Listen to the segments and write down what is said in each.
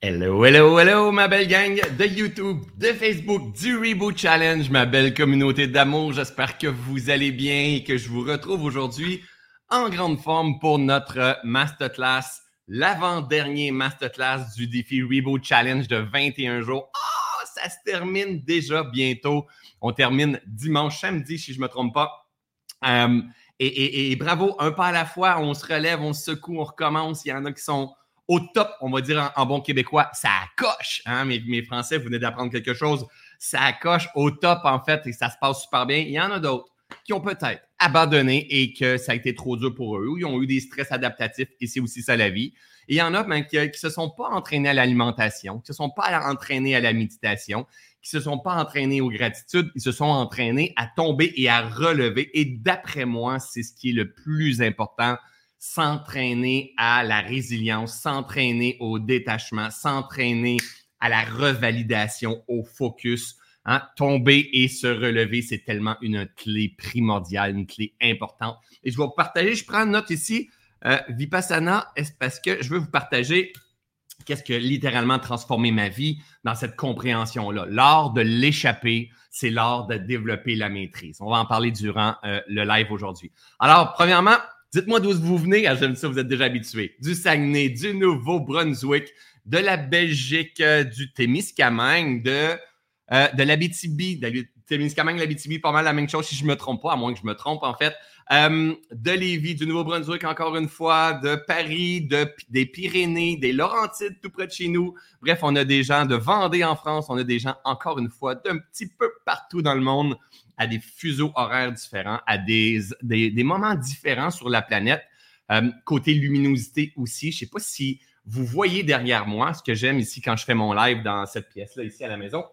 Hello, hello, hello, ma belle gang de YouTube, de Facebook, du Reboot Challenge, ma belle communauté d'amour. J'espère que vous allez bien et que je vous retrouve aujourd'hui en grande forme pour notre masterclass, l'avant-dernier masterclass du défi Reboot Challenge de 21 jours. Oh, ça se termine déjà bientôt. On termine dimanche, samedi, si je me trompe pas. Euh, et, et, bravo, un pas à la fois, on se relève, on se secoue, on recommence. Il y en a qui sont au top, on va dire en, bon québécois, ça coche. Hein? Mes, Français, vous venez d'apprendre quelque chose. Ça coche au top, en fait, et ça se passe super bien. Il y en a d'autres qui ont peut-être abandonné et que ça a été trop dur pour eux, ou ils ont eu des stress adaptatifs, et c'est aussi ça la vie. Il y en a ben, qui ne se sont pas entraînés à l'alimentation, qui ne se sont pas entraînés à la méditation, qui ne se sont pas entraînés aux gratitudes, ils se sont entraînés à tomber et à relever. Et d'après moi, c'est ce qui est le plus important s'entraîner à la résilience, s'entraîner au détachement, s'entraîner à la revalidation, au focus. Hein. Tomber et se relever, c'est tellement une clé primordiale, une clé importante. Et je vais vous partager, je prends note ici, euh, Vipassana, parce que je veux vous partager qu'est-ce qui a littéralement transformé ma vie dans cette compréhension-là. L'art de l'échapper, c'est l'art de développer la maîtrise. On va en parler durant euh, le live aujourd'hui. Alors, premièrement, Dites-moi d'où vous venez. Ah, j'aime ça, vous êtes déjà habitués. Du Saguenay, du Nouveau-Brunswick, de la Belgique, euh, du Témiscamingue, de, euh, de l'Abitibi. De Témiscamingue, l'Abitibi, pas mal la même chose si je ne me trompe pas, à moins que je me trompe en fait. Euh, de Lévis, du Nouveau-Brunswick, encore une fois, de Paris, de, des Pyrénées, des Laurentides, tout près de chez nous. Bref, on a des gens de Vendée en France, on a des gens, encore une fois, d'un petit peu partout dans le monde à des fuseaux horaires différents, à des, des, moments différents sur la planète. Euh, côté luminosité aussi, je ne sais pas si vous voyez derrière moi, ce que j'aime ici quand je fais mon live dans cette pièce-là, ici à la maison,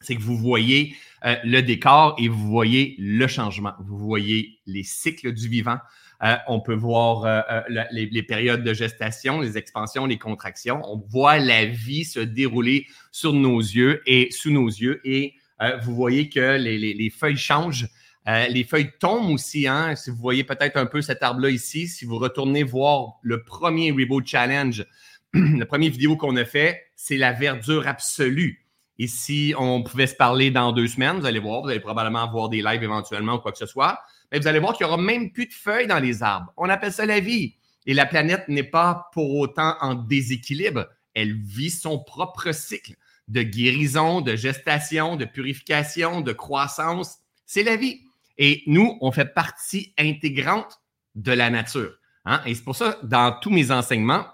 c'est que vous voyez euh, le décor et vous voyez le changement. Vous voyez les cycles du vivant. Euh, on peut voir les, les, périodes de gestation, les expansions, les contractions. On voit la vie se dérouler sur nos yeux et sous nos yeux. Et euh, vous voyez que les, feuilles changent. Euh, les feuilles tombent aussi. Hein? Si vous voyez peut-être un peu cet arbre-là ici, si vous retournez voir le premier Reboot Challenge, la première vidéo qu'on a fait, c'est la verdure absolue. Et si on pouvait se parler dans deux semaines, vous allez voir, vous allez probablement voir des lives éventuellement ou quoi que ce soit, mais vous allez voir qu'il n'y aura même plus de feuilles dans les arbres. On appelle ça la vie. Et la planète n'est pas pour autant en déséquilibre. Elle vit son propre cycle de guérison, de gestation, de purification, de croissance. C'est la vie. Et nous, on fait partie intégrante de la nature. Hein? Et c'est pour ça, dans tous mes enseignements,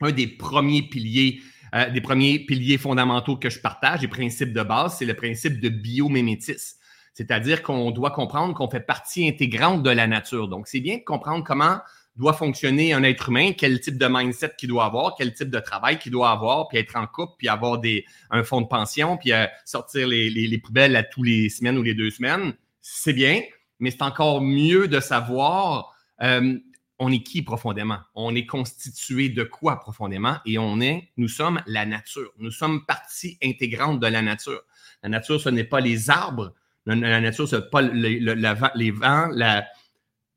un des premiers piliers, euh, des premiers piliers fondamentaux que je partage, les principes de base, c'est le principe de biomémétisme. C'est-à-dire qu'on doit comprendre qu'on fait partie intégrante de la nature. Donc, c'est bien de comprendre comment doit fonctionner un être humain, quel type de mindset qu'il doit avoir, quel type de travail qu'il doit avoir, puis être en couple, puis avoir des, un fonds de pension, puis euh, sortir les, les, poubelles à tous les semaines ou les deux semaines, c'est bien, mais c'est encore mieux de savoir euh, on est qui profondément, on est constitué de quoi profondément, et on est, nous sommes la nature, nous sommes partie intégrante de la nature. La nature, ce n'est pas les arbres, la, nature, ce n'est pas les vents, la,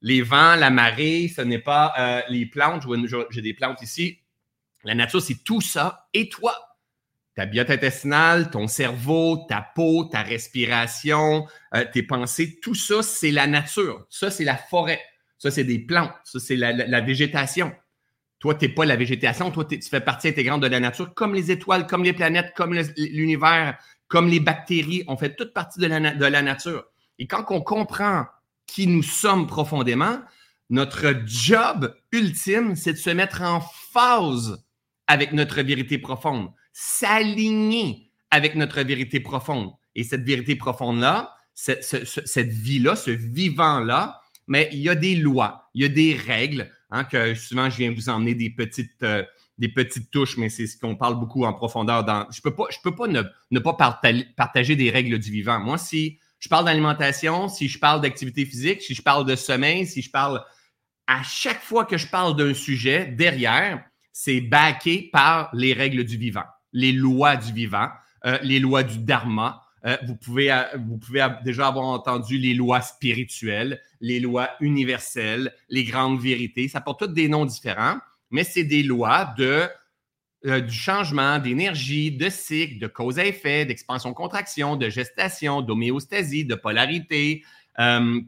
les vents, la marée, ce n'est pas euh, les plantes. J'ai des plantes ici. La nature, c'est tout ça. Et toi, ta biote intestinale, ton cerveau, ta peau, ta respiration, euh, tes pensées, tout ça, c'est la nature. Ça, c'est la forêt. Ça, c'est des plantes. Ça, c'est la, végétation. Toi, tu n'es pas la végétation. Toi, tu fais partie intégrante de la nature, comme les étoiles, comme les planètes, comme l'univers, comme les bactéries. On fait toute partie de la, de la nature. Et quand on comprend qui nous sommes profondément, notre job ultime, c'est de se mettre en phase avec notre vérité profonde, s'aligner avec notre vérité profonde. Et cette vérité profonde-là, cette, vie-là, ce vivant-là, mais il y a des lois, il y a des règles, hein, que souvent je viens vous emmener des petites, euh, des petites touches, mais c'est ce qu'on parle beaucoup en profondeur. Dans, je ne peux pas, je peux pas ne, pas partager des règles du vivant. Moi, si je parle d'alimentation, si je parle d'activité physique, si je parle de sommeil, si je parle. À chaque fois que je parle d'un sujet, derrière, c'est backé par les règles du vivant, les lois du vivant, euh, les lois du dharma. Euh, vous, pouvez, euh, vous pouvez déjà avoir entendu les lois spirituelles, les lois universelles, les grandes vérités. Ça porte toutes des noms différents, mais c'est des lois de euh, du changement d'énergie, de cycle, de cause à effet, d'expansion-contraction, de gestation, d'homéostasie, de polarité, euh,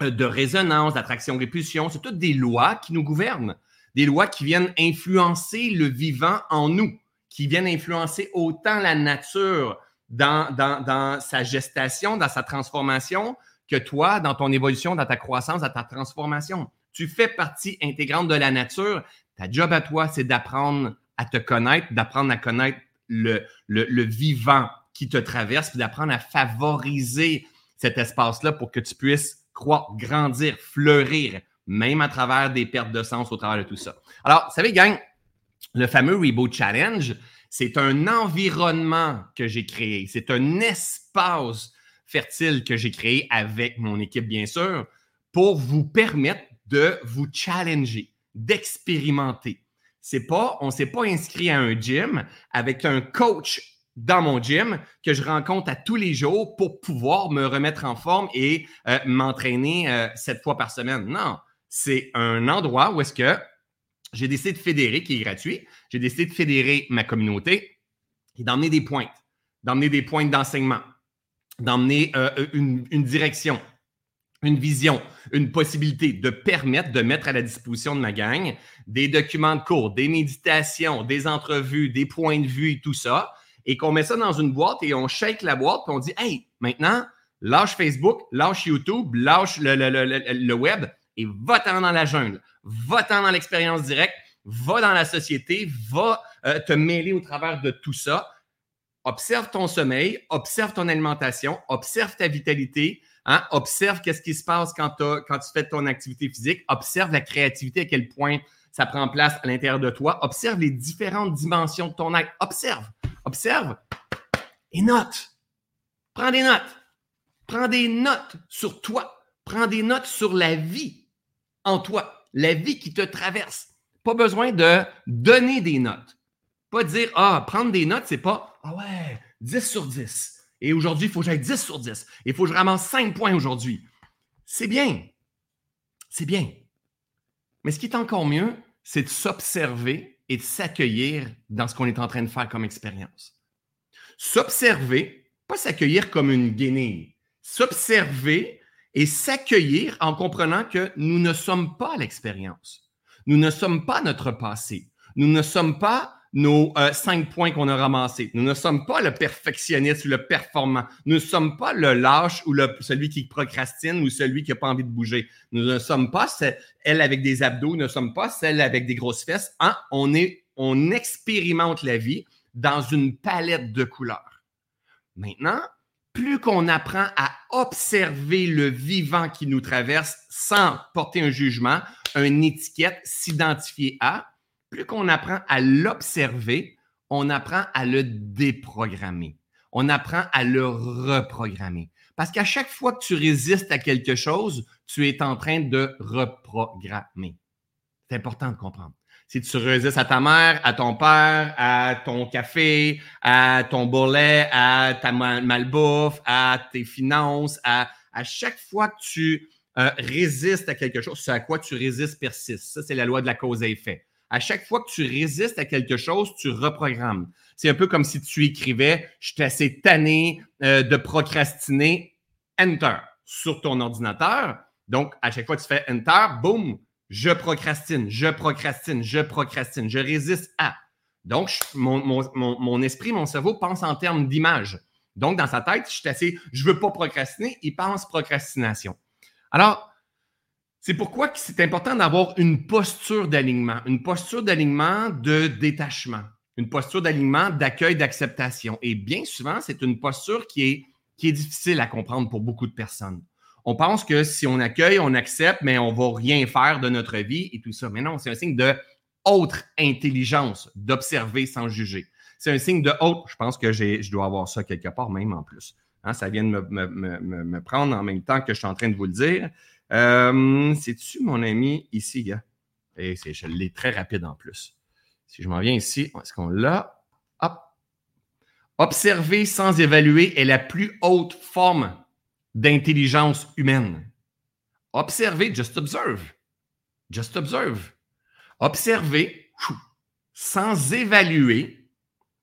de résonance, d'attraction-répulsion. C'est toutes des lois qui nous gouvernent, des lois qui viennent influencer le vivant en nous, qui viennent influencer autant la nature dans, sa gestation, dans sa transformation, que toi, dans ton évolution, dans ta croissance, dans ta transformation. Tu fais partie intégrante de la nature. Ta job à toi, c'est d'apprendre à te connaître, d'apprendre à connaître le, le, vivant qui te traverse, puis d'apprendre à favoriser cet espace-là pour que tu puisses croître, grandir, fleurir, même à travers des pertes de sens au travers de tout ça. Alors, vous savez, gang, le fameux Reboot Challenge, c'est un environnement que j'ai créé. C'est un espace fertile que j'ai créé avec mon équipe, bien sûr, pour vous permettre de vous challenger, d'expérimenter, c'est pas, on s'est pas inscrit à un gym avec un coach dans mon gym que je rencontre à tous les jours pour pouvoir me remettre en forme et euh, m'entraîner euh, sept fois par semaine. Non, c'est un endroit où est-ce que j'ai décidé de fédérer, qui est gratuit. J'ai décidé de fédérer ma communauté et d'emmener des pointes, d'emmener des pointes d'enseignement, d'emmener euh, une, une direction, une vision, une possibilité de permettre de mettre à la disposition de ma gang des documents de cours, des méditations, des entrevues, des points de vue tout ça, et qu'on met ça dans une boîte et on shake la boîte et on dit Hey, maintenant, lâche Facebook, lâche YouTube, lâche le, web et va-t'en dans la jungle, va-t'en dans l'expérience directe, va dans la société, va euh, te mêler au travers de tout ça. Observe ton sommeil, observe ton alimentation, observe ta vitalité, Hein? Observe qu'est-ce qui se passe quand, quand tu fais ton activité physique. Observe la créativité, à quel point ça prend place à l'intérieur de toi. Observe les différentes dimensions de ton être. Observe, observe et note. Prends des notes. Prends des notes sur toi. Prends des notes sur la vie en toi, la vie qui te traverse. Pas besoin de donner des notes. Pas dire, ah, prendre des notes, c'est pas, ah ouais, 10 sur 10. Et aujourd'hui, il faut que j'aille 10 sur 10. Il faut que je ramasse 5 points aujourd'hui. C'est bien. C'est bien. Mais ce qui est encore mieux, c'est de s'observer et de s'accueillir dans ce qu'on est en train de faire comme expérience. S'observer, pas s'accueillir comme une guenille. S'observer et s'accueillir en comprenant que nous ne sommes pas l'expérience. Nous ne sommes pas notre passé. Nous ne sommes pas nos euh, cinq points qu'on a ramassés. Nous ne sommes pas le perfectionniste ou le performant. Nous ne sommes pas le lâche ou celui qui procrastine ou celui qui n'a pas envie de bouger. Nous ne sommes pas elle avec des abdos, nous ne sommes pas celle avec des grosses fesses. Hein? On, on expérimente la vie dans une palette de couleurs. Maintenant, plus qu'on apprend à observer le vivant qui nous traverse sans porter un jugement, une étiquette, s'identifier à, plus qu'on apprend à l'observer, on apprend à le déprogrammer. On apprend à le reprogrammer. Parce qu'à chaque fois que tu résistes à quelque chose, tu es en train de reprogrammer. C'est important de comprendre. Si tu résistes à ta mère, à ton père, à ton café, à ton bourrelet, à ta malbouffe, à tes finances, à, à chaque fois que tu euh, résistes à quelque chose, ce à quoi tu résistes persiste. Ça, c'est la loi de la cause et effet à chaque fois que tu résistes à quelque chose, tu reprogrammes. C'est un peu comme si tu écrivais Je suis assez tanné euh, de procrastiner, Enter sur ton ordinateur. Donc, à chaque fois que tu fais Enter, boum, je procrastine, je procrastine, je procrastine, je résiste à. Donc, mon, esprit, mon cerveau pense en termes d'image. Donc, dans sa tête, je suis assez, je veux pas procrastiner, il pense procrastination. Alors, c'est pourquoi c'est important d'avoir une posture d'alignement, une posture d'alignement de détachement, une posture d'alignement d'accueil, d'acceptation. Et bien souvent, c'est une posture qui est, difficile à comprendre pour beaucoup de personnes. On pense que si on accueille, on accepte, mais on va rien faire de notre vie et tout ça. Mais non, c'est un signe de autre intelligence, d'observer sans juger. C'est un signe de haute, je pense que je dois avoir ça quelque part même en plus. Hein, ça vient de me, me, prendre en même temps que je suis en train de vous le dire. Euh, C'est-tu mon ami ici, gars? Et je l'ai très rapide en plus. Si je m'en viens ici, est-ce qu'on l'a? Hop. Observer sans évaluer est la plus haute forme d'intelligence humaine. Observer, just observe. Just observe. Observer sans évaluer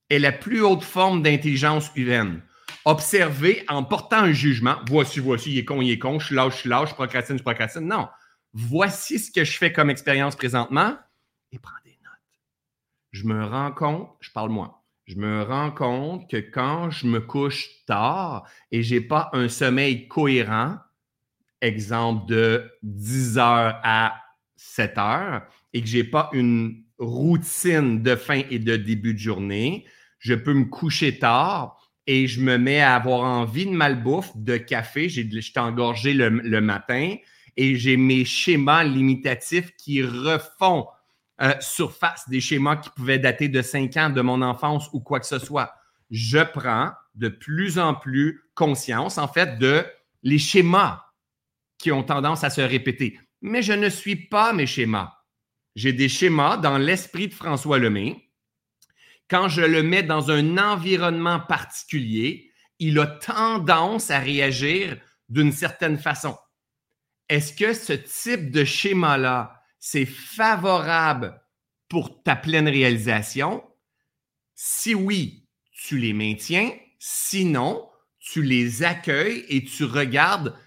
est la plus haute forme d'intelligence humaine. Observer en portant un jugement, voici, voici, il est con, il est con, je là, je là, je procrastine, je procrastine. Non. Voici ce que je fais comme expérience présentement et prends des notes. Je me rends compte, je parle moi, je me rends compte que quand je me couche tard et je n'ai pas un sommeil cohérent, exemple de 10 heures à 7 heures, et que je n'ai pas une routine de fin et de début de journée, je peux me coucher tard et je me mets à avoir envie de malbouffe, de café. Je suis engorgé le, le matin et j'ai mes schémas limitatifs qui refont euh, surface, des schémas qui pouvaient dater de 5 ans de mon enfance ou quoi que ce soit. Je prends de plus en plus conscience, en fait, de les schémas qui ont tendance à se répéter. Mais je ne suis pas mes schémas. J'ai des schémas dans l'esprit de François Lemay. Quand je le mets dans un environnement particulier, il a tendance à réagir d'une certaine façon. Est-ce que ce type de schéma-là, c'est favorable pour ta pleine réalisation? Si oui, tu les maintiens. Sinon, tu les accueilles et tu regardes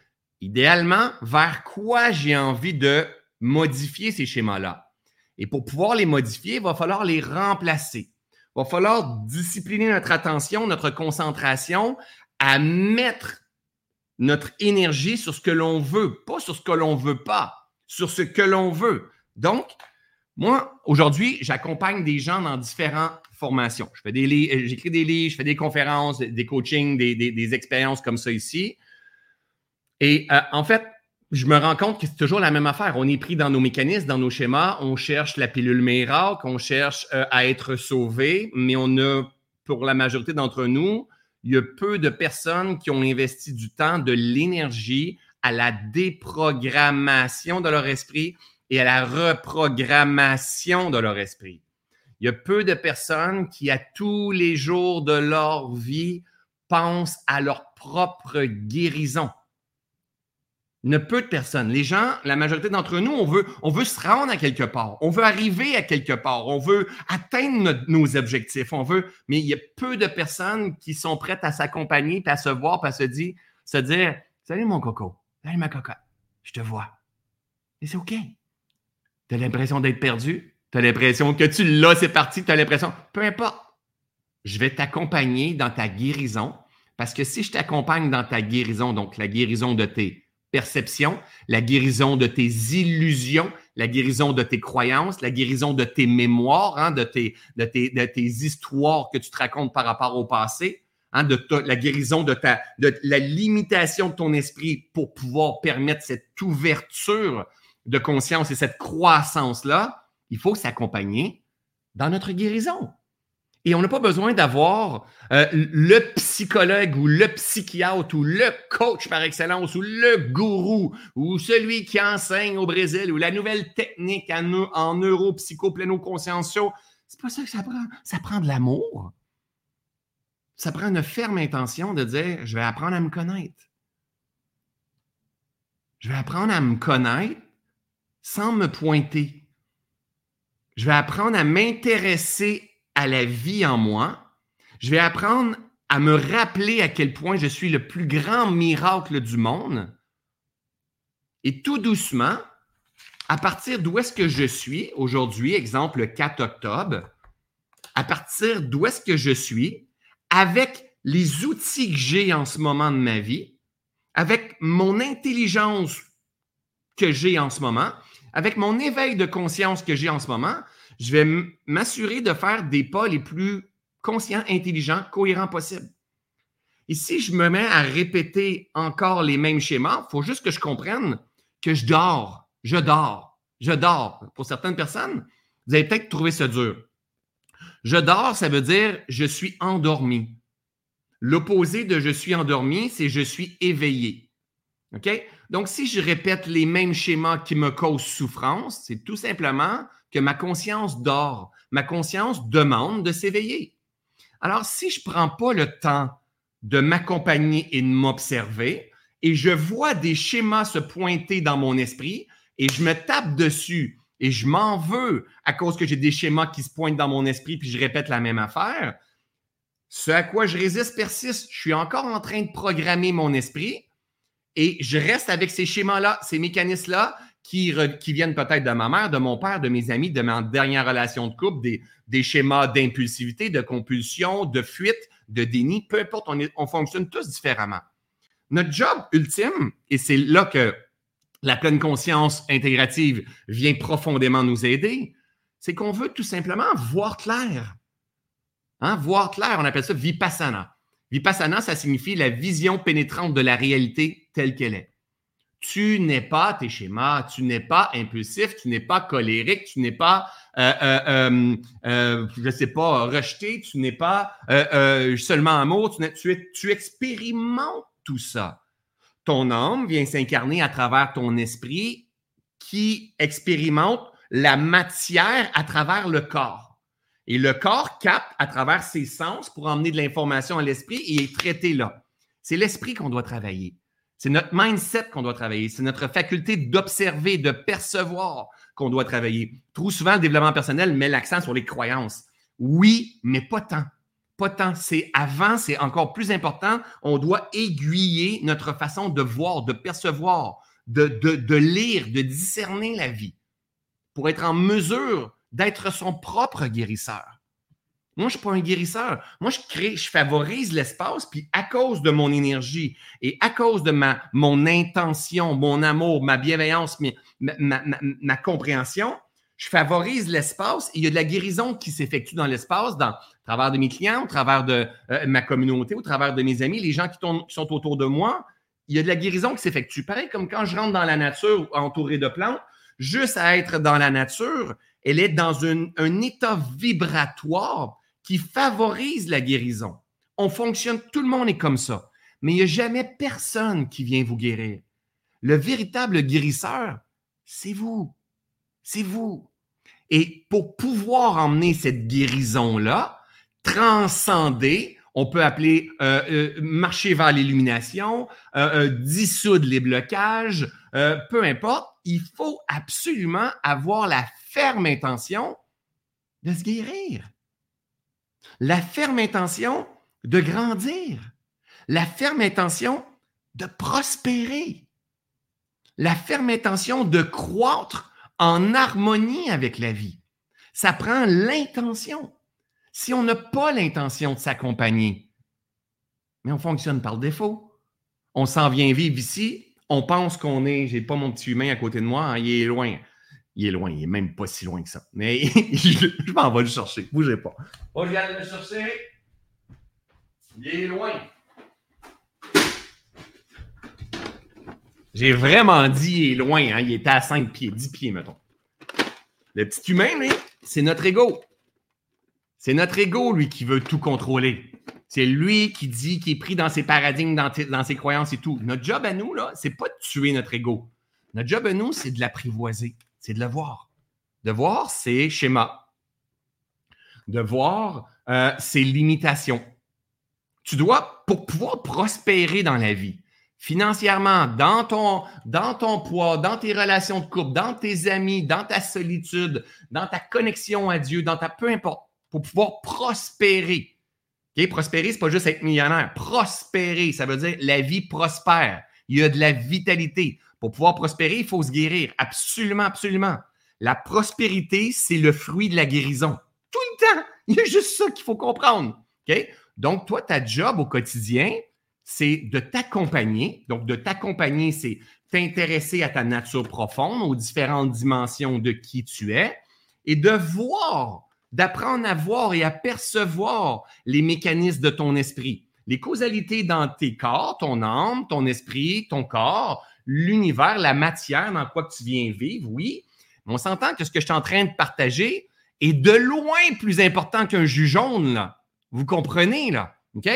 idéalement vers quoi j'ai envie de modifier ces schémas-là. Et pour pouvoir les modifier, il va falloir les remplacer. Va falloir discipliner notre attention, notre concentration à mettre notre énergie sur ce que l'on veut, pas sur ce que l'on veut pas, sur ce que l'on veut. Donc, moi, aujourd'hui, j'accompagne des gens dans différentes formations. Je fais des euh, j'écris des livres, je fais des conférences, des coachings, des, expériences comme ça ici. Et euh, en fait, je me rends compte que c'est toujours la même affaire. On est pris dans nos mécanismes, dans nos schémas. On cherche la pilule miracle, on cherche euh, à être sauvé, mais on a, pour la majorité d'entre nous, il y a peu de personnes qui ont investi du temps, de l'énergie à la déprogrammation de leur esprit et à la reprogrammation de leur esprit. Il y a peu de personnes qui, à tous les jours de leur vie, pensent à leur propre guérison ne peu de personnes. Les gens, la majorité d'entre nous, on veut, on veut se rendre à quelque part. On veut arriver à quelque part. On veut atteindre nos objectifs. On veut, mais il y a peu de personnes qui sont prêtes à s'accompagner, à se voir, à se dire, se dire, salut mon coco, salut ma cocotte, je te vois. Et c'est OK. Tu as l'impression d'être perdu? Tu as l'impression que tu l'as, c'est parti. Tu as l'impression, peu importe. Je vais t'accompagner dans ta guérison parce que si je t'accompagne dans ta guérison, donc la guérison de tes perception, la guérison de tes illusions, la guérison de tes croyances, la guérison de tes mémoires, hein, de, tes, histoires que tu te racontes par rapport au passé, hein, de la guérison de, ta, de la limitation de ton esprit pour pouvoir permettre cette ouverture de conscience et cette croissance-là, il faut s'accompagner dans notre guérison. Et on n'a pas besoin d'avoir euh, le psychologue ou le psychiatre ou le coach par excellence ou le gourou ou celui qui enseigne au Brésil ou la nouvelle technique en, en neuropsycho conscientiaux. C'est pas ça que ça prend. Ça prend de l'amour. Ça prend une ferme intention de dire je vais apprendre à me connaître. Je vais apprendre à me connaître sans me pointer. Je vais apprendre à m'intéresser à la vie en moi. Je vais apprendre à me rappeler à quel point je suis le plus grand miracle du monde. Et tout doucement, à partir d'où est-ce que je suis aujourd'hui, exemple le 4 octobre, à partir d'où est-ce que je suis, avec les outils que j'ai en ce moment de ma vie, avec mon intelligence que j'ai en ce moment, avec mon éveil de conscience que j'ai en ce moment, je vais m'assurer de faire des pas les plus conscients, intelligents, cohérents possibles. Et si je me mets à répéter encore les mêmes schémas, il faut juste que je comprenne que je dors, je dors, je dors. Pour certaines personnes, vous allez peut-être trouver ça dur. Je dors, ça veut dire je suis endormi. L'opposé de je suis endormi, c'est je suis éveillé. Donc, si je répète les mêmes schémas qui me causent souffrance, c'est tout simplement que ma conscience dort. Ma conscience demande de s'éveiller. Alors, si je ne prends pas le temps de m'accompagner et de m'observer, et je vois des schémas se pointer dans mon esprit, et je me tape dessus, et je m'en veux à cause que j'ai des schémas qui se pointent dans mon esprit puis je répète la même affaire, ce à quoi je résiste persiste. Je suis encore en train de programmer mon esprit et je reste avec ces schémas-là, ces mécanismes-là qui, viennent peut-être de ma mère, de mon père, de mes amis, de ma dernière relation de couple, des, schémas d'impulsivité, de compulsion, de fuite, de déni, peu importe, on, on fonctionne tous différemment. Notre job ultime, et c'est là que la pleine conscience intégrative vient profondément nous aider, c'est qu'on veut tout simplement voir clair. Hein? Voir clair, on appelle ça vipassana. Vipassana, ça signifie la vision pénétrante de la réalité telle qu'elle est. Tu n'es pas tes schémas, tu n'es pas impulsif, tu n'es pas colérique, tu n'es pas, euh, euh, euh, je ne sais pas, rejeté, tu n'es pas seulement amour, tu, tu, tu expérimentes tout ça. Ton âme vient s'incarner à travers ton esprit qui expérimente la matière à travers le corps. Et le corps capte à travers ses sens pour emmener de l'information à l'esprit et est traité là. C'est l'esprit qu'on doit travailler. C'est notre mindset qu'on doit travailler. C'est notre faculté d'observer, de percevoir qu'on doit travailler. Trop souvent, le développement personnel met l'accent sur les croyances. Oui, mais pas tant. Pas tant. C'est avant, c'est encore plus important. On doit aiguiller notre façon de voir, de percevoir, de, de, de lire, de discerner la vie pour être en mesure d'être son propre guérisseur. Moi, je ne suis pas un guérisseur. Moi, je crée, je favorise l'espace, puis à cause de mon énergie et à cause de ma, mon intention, mon amour, ma bienveillance, ma, ma, compréhension, je favorise l'espace et il y a de la guérison qui s'effectue dans l'espace, dans au travers de mes clients, au travers de euh, ma communauté, au travers de mes amis, les gens qui, sont autour de moi. Il y a de la guérison qui s'effectue. Pareil comme quand je rentre dans la nature entouré de plantes, juste à être dans la nature, elle est dans un état vibratoire qui favorise la guérison. On fonctionne, tout le monde est comme ça. Mais il n'y a jamais personne qui vient vous guérir. Le véritable guérisseur, c'est vous. C'est vous. Et pour pouvoir emmener cette guérison-là, transcender, on peut appeler euh, euh, marcher vers l'illumination, euh, dissoudre les blocages, peu importe, il faut absolument avoir la ferme intention de se guérir la ferme intention de grandir, la ferme intention de prospérer, la ferme intention de croître en harmonie avec la vie. Ça prend l'intention. Si on n'a pas l'intention de s'accompagner, mais on fonctionne par défaut. On s'en vient vivre ici, on pense qu'on est, j'ai pas mon petit humain à côté de moi, hein, il est loin. Il est loin, il est même pas si loin que ça. Mais je, m'en vais le chercher. Bougez pas. Oh, je viens le chercher. Il est loin. J'ai vraiment dit il est loin. Hein? Il était à 5 pieds, 10 pieds, mettons. Le petit humain, lui, c'est notre ego. C'est notre ego, lui, qui veut tout contrôler. C'est lui qui dit, qui est pris dans ses paradigmes, dans, dans ses croyances et tout. Notre job à nous, là, c'est pas de tuer notre ego. Notre job à nous, c'est de l'apprivoiser c'est de le voir. De voir ses schémas. De voir euh, ses limitations. Tu dois, pour pouvoir prospérer dans la vie, financièrement, dans ton, dans ton poids, dans tes relations de couple, dans tes amis, dans ta solitude, dans ta connexion à Dieu, dans ta peu importe, pour pouvoir prospérer. Prospérer, c'est pas juste être millionnaire. Prospérer, ça veut dire la vie prospère. Il y a de la vitalité. Pour pouvoir prospérer, il faut se guérir. Absolument, absolument. La prospérité, c'est le fruit de la guérison. Tout le temps. Il y a juste ça qu'il faut comprendre. Donc, toi, ta job au quotidien, c'est de t'accompagner. Donc, de t'accompagner, c'est t'intéresser à ta nature profonde, aux différentes dimensions de qui tu es et de voir, d'apprendre à voir et à percevoir les mécanismes de ton esprit. Les causalités dans tes corps, ton âme, ton esprit, ton corps, l'univers, la matière dans quoi tu viens vivre, oui. On s'entend que ce que je suis en train de partager est de loin plus important qu'un jus jaune, là. Vous comprenez, là? OK?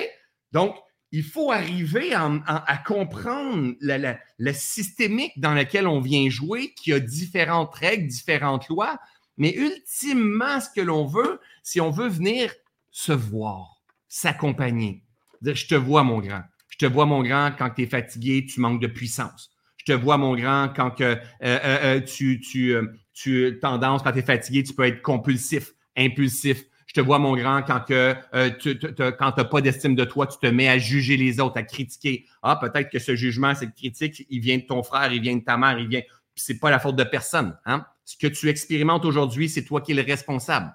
Donc, il faut arriver à, comprendre la, systémique dans laquelle on vient jouer, qui a différentes règles, différentes lois. Mais ultimement, ce que l'on veut, si on veut venir se voir, s'accompagner. Dire, je te vois, mon grand. Je te vois, mon grand, quand tu es fatigué, tu manques de puissance. Je te vois, mon grand, quand que, euh, euh, euh, tu, tu, tu tendance, quand tu es fatigué, tu peux être compulsif, impulsif. Je te vois, mon grand, quand que, tu n'as pas d'estime de toi, tu te mets à juger les autres, à critiquer. Ah, peut-être que ce jugement, cette critique, il vient de ton frère, il vient de ta mère, il vient. C'est pas la faute de personne. Hein? Ce que tu expérimentes aujourd'hui, c'est toi qui es le responsable.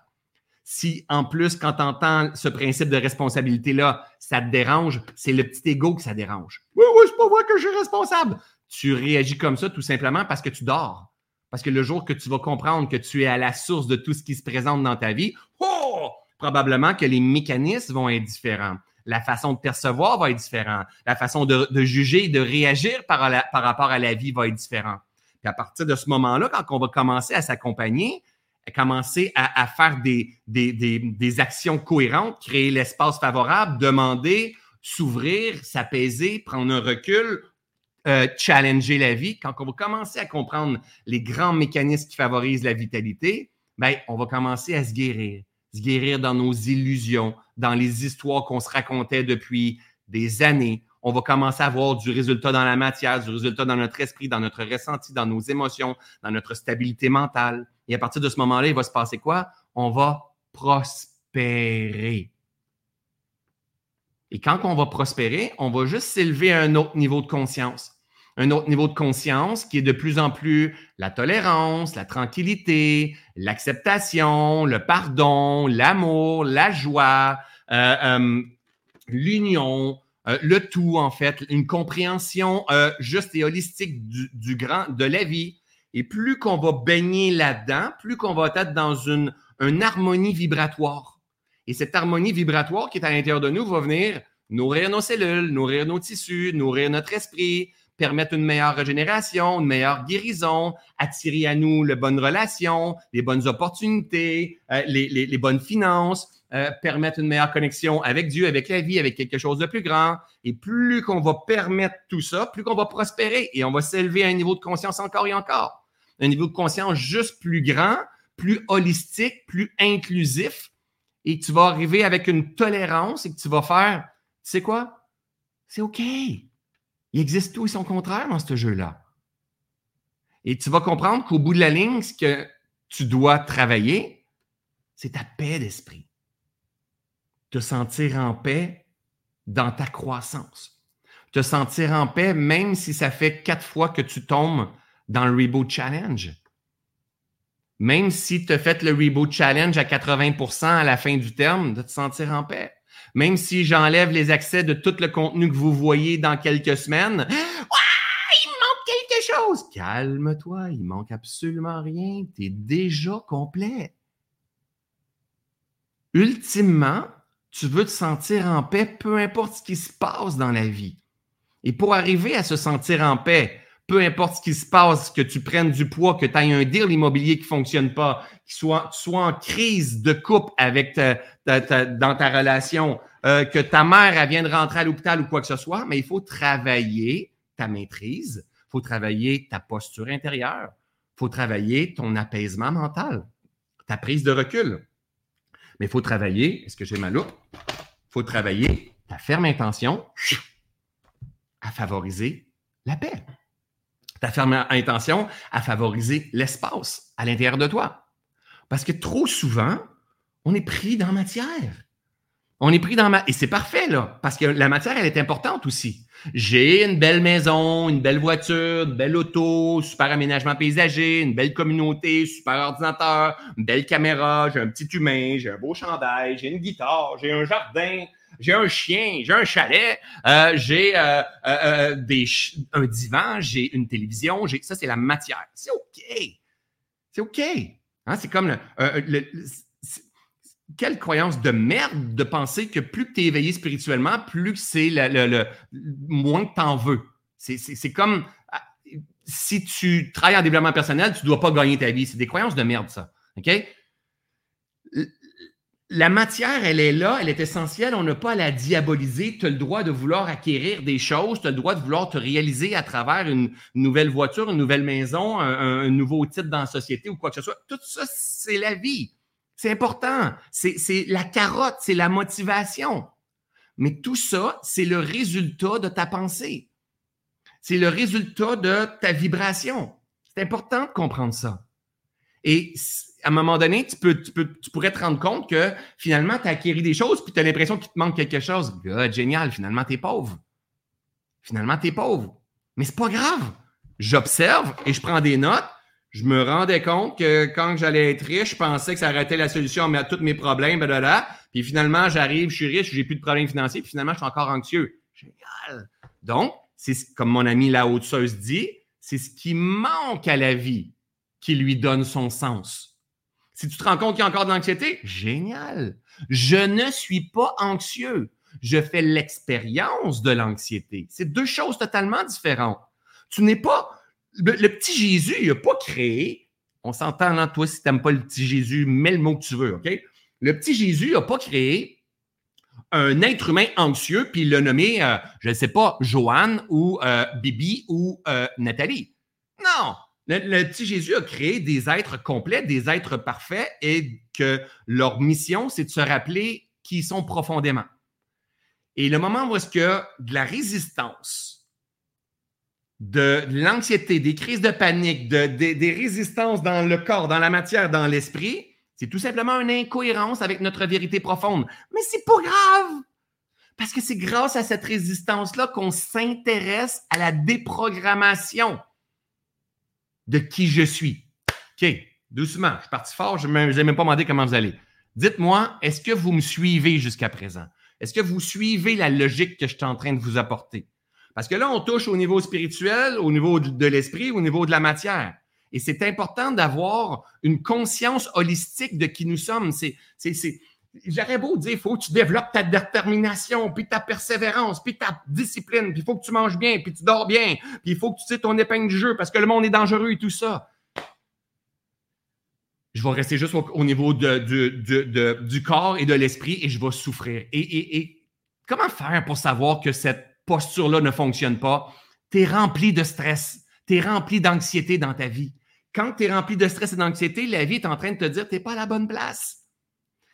Si en plus, quand tu entends ce principe de responsabilité-là, ça te dérange, c'est le petit ego que ça dérange. Oui, oui, c'est pas vrai que je suis responsable. Tu réagis comme ça tout simplement parce que tu dors. Parce que le jour que tu vas comprendre que tu es à la source de tout ce qui se présente dans ta vie, oh, probablement que les mécanismes vont être différents. La façon de percevoir va être différente. La façon de, juger et de réagir par, rapport à la vie va être différente. Puis à partir de ce moment-là, quand on va commencer à s'accompagner, commencer à, faire des, actions cohérentes, créer l'espace favorable, demander, s'ouvrir, s'apaiser, prendre un recul, euh, challenger la vie. Quand on va commencer à comprendre les grands mécanismes qui favorisent la vitalité, ben, on va commencer à se guérir, se guérir dans nos illusions, dans les histoires qu'on se racontait depuis des années. On va commencer à voir du résultat dans la matière, du résultat dans notre esprit, dans notre ressenti, dans nos émotions, dans notre stabilité mentale. Et à partir de ce moment-là, il va se passer quoi? On va prospérer. Et quand on va prospérer, on va juste s'élever à un autre niveau de conscience. Un autre niveau de conscience qui est de plus en plus la tolérance, la tranquillité, l'acceptation, le pardon, l'amour, la joie, euh, euh, l'union, euh, le tout en fait, une compréhension juste et holistique du, grand, de la vie, et plus qu'on va baigner là-dedans, plus qu'on va être dans une, harmonie vibratoire. Et cette harmonie vibratoire qui est à l'intérieur de nous va venir nourrir nos cellules, nourrir nos tissus, nourrir notre esprit, permettre une meilleure régénération, une meilleure guérison, attirer à nous les bonnes relations, les bonnes opportunités, euh, les, bonnes finances, euh, permettre une meilleure connexion avec Dieu, avec la vie, avec quelque chose de plus grand. Et plus qu'on va permettre tout ça, plus qu'on va prospérer et on va s'élever à un niveau de conscience encore et encore un niveau de conscience juste plus grand, plus holistique, plus inclusif, et tu vas arriver avec une tolérance et que tu vas faire, tu sais quoi? C'est OK. Il existe tout et son contraire dans ce jeu-là. Et tu vas comprendre qu'au bout de la ligne, ce que tu dois travailler, c'est ta paix d'esprit. Te sentir en paix dans ta croissance. Te sentir en paix même si ça fait quatre fois que tu tombes dans le Reboot Challenge. Même si tu as fait le Reboot Challenge à 80% à la fin du terme, de te sentir en paix. Même si j'enlève les accès de tout le contenu que vous voyez dans quelques semaines, il manque quelque chose. Calme-toi, il manque absolument rien. Tu es déjà complet. Ultimement, tu veux te sentir en paix, peu importe ce qui se passe dans la vie. Et pour arriver à se sentir en paix, peu importe ce qui se passe, que tu prennes du poids, que tu aies un deal immobilier qui ne fonctionne pas, que tu sois, en crise de couple avec dans ta relation, euh, que ta mère elle vient de rentrer à l'hôpital ou quoi que ce soit, mais il faut travailler ta maîtrise, il faut travailler ta posture intérieure, il faut travailler ton apaisement mental, ta prise de recul. Mais il faut travailler, est-ce que j'ai ma loupe? Il faut travailler ta ferme intention à favoriser la paix ta ferme intention à favoriser l'espace à l'intérieur de toi. Parce que trop souvent, on est pris dans la matière. On est pris dans ma... Et c'est parfait, là, parce que la matière, elle est importante aussi. J'ai une belle maison, une belle voiture, une belle auto, super aménagement paysager, une belle communauté, super ordinateur, une belle caméra, j'ai un petit humain, j'ai un beau chandail, j'ai une guitare, j'ai un jardin, j'ai un chien, j'ai un chalet, euh, j'ai euh, euh, des un divan, j'ai une télévision, j'ai ça c'est la matière. C'est ok, c'est ok. Hein, c'est comme le, quelle croyance de merde de penser que plus que tu es éveillé spirituellement, plus que c'est le, le, moins que tu en veux. C'est comme ah, si tu travailles en développement personnel, tu ne dois pas gagner ta vie. C'est des croyances de merde, ça. OK? La matière, elle est là, elle est essentielle, on n'a pas à la diaboliser. Tu as le droit de vouloir acquérir des choses, tu as le droit de vouloir te réaliser à travers une, nouvelle voiture, une nouvelle maison, un, nouveau titre dans la société ou quoi que ce soit. Tout ça, c'est la vie. C'est important. C'est la carotte, c'est la motivation. Mais tout ça, c'est le résultat de ta pensée. C'est le résultat de ta vibration. C'est important de comprendre ça. Et à un moment donné, tu, peux, tu, peux, tu pourrais te rendre compte que finalement, tu as acquis des choses, puis tu as l'impression qu'il te manque quelque chose. génial, finalement, tu es pauvre. Finalement, tu es pauvre. Mais c'est pas grave. J'observe et je prends des notes. Je me rendais compte que quand j'allais être riche, je pensais que ça arrêtait la solution à tous mes problèmes. Puis finalement, j'arrive, je suis riche, j'ai plus de problèmes financiers, puis finalement, je suis encore anxieux. Génial. Donc, c'est comme mon ami la haute dit, c'est ce qui manque à la vie qui lui donne son sens. Si tu te rends compte qu'il y a encore de l'anxiété, génial. Je ne suis pas anxieux. Je fais l'expérience de l'anxiété. C'est deux choses totalement différentes. Tu n'es pas. Le, petit Jésus, il n'a pas créé. On s'entend là, toi, si tu n'aimes pas le petit Jésus, mets le mot que tu veux, OK? Le petit Jésus n'a pas créé un être humain anxieux, puis il l'a nommé, euh, je ne sais pas, Joanne ou euh, Bibi ou euh, Nathalie. Non, le, petit Jésus a créé des êtres complets, des êtres parfaits et que leur mission, c'est de se rappeler qui ils sont profondément. Et le moment où est-ce qu'il y a de la résistance, de, l'anxiété, des crises de panique, des résistances dans le corps, dans la matière, dans l'esprit, c'est tout simplement une incohérence avec notre vérité profonde. Mais c'est pas grave! Parce que c'est grâce à cette résistance-là qu'on s'intéresse à la déprogrammation de qui je suis. OK, doucement, je suis parti fort, je ne vous ai même pas demandé comment vous allez. Dites-moi, est-ce que vous me suivez jusqu'à présent? Est-ce que vous suivez la logique que je suis en train de vous apporter? Parce que là, on touche au niveau spirituel, au niveau de l'esprit, au niveau de la matière. Et c'est important d'avoir une conscience holistique de qui nous sommes. C'est, c'est, J'aurais beau dire, il faut que tu développes ta détermination, puis ta persévérance, puis ta discipline, puis il faut que tu manges bien, puis tu dors bien, puis il faut que tu sais ton épingle du jeu parce que le monde est dangereux et tout ça. Je vais rester juste au, niveau de, du corps et de l'esprit et je vais souffrir. Et, et comment faire pour savoir que cette posture-là ne fonctionne pas? Tu es rempli de stress, tu es rempli d'anxiété dans ta vie. Quand tu es rempli de stress et d'anxiété, la vie est en train de te dire tu n'es pas à la bonne place.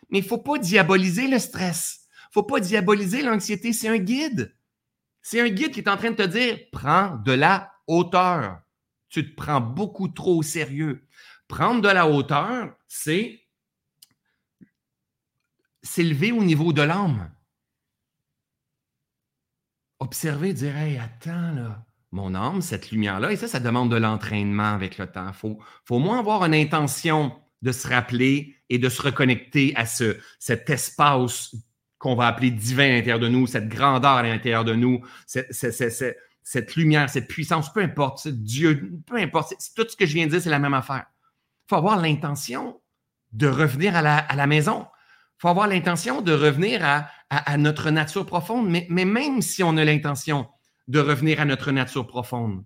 Mais il ne faut pas diaboliser le stress. Il ne faut pas diaboliser l'anxiété. C'est un guide. C'est un guide qui est en train de te dire prends de la hauteur. Tu te prends beaucoup trop au sérieux. Prendre de la hauteur, c'est s'élever au niveau de l'âme. Observer, dire Hey, attends, là, mon âme, cette lumière-là, et ça, ça demande de l'entraînement avec le temps. Il faut, faut au moins avoir une intention de se rappeler et de se reconnecter à ce, cet espace qu'on va appeler divin à l'intérieur de nous, cette grandeur à l'intérieur de nous, cette, lumière, cette puissance, peu importe, Dieu, peu importe, tout ce que je viens de dire, c'est la même affaire. Il faut avoir l'intention de revenir à la, maison. Il faut avoir l'intention de revenir à, notre nature profonde, mais même si on a l'intention de revenir à notre nature profonde,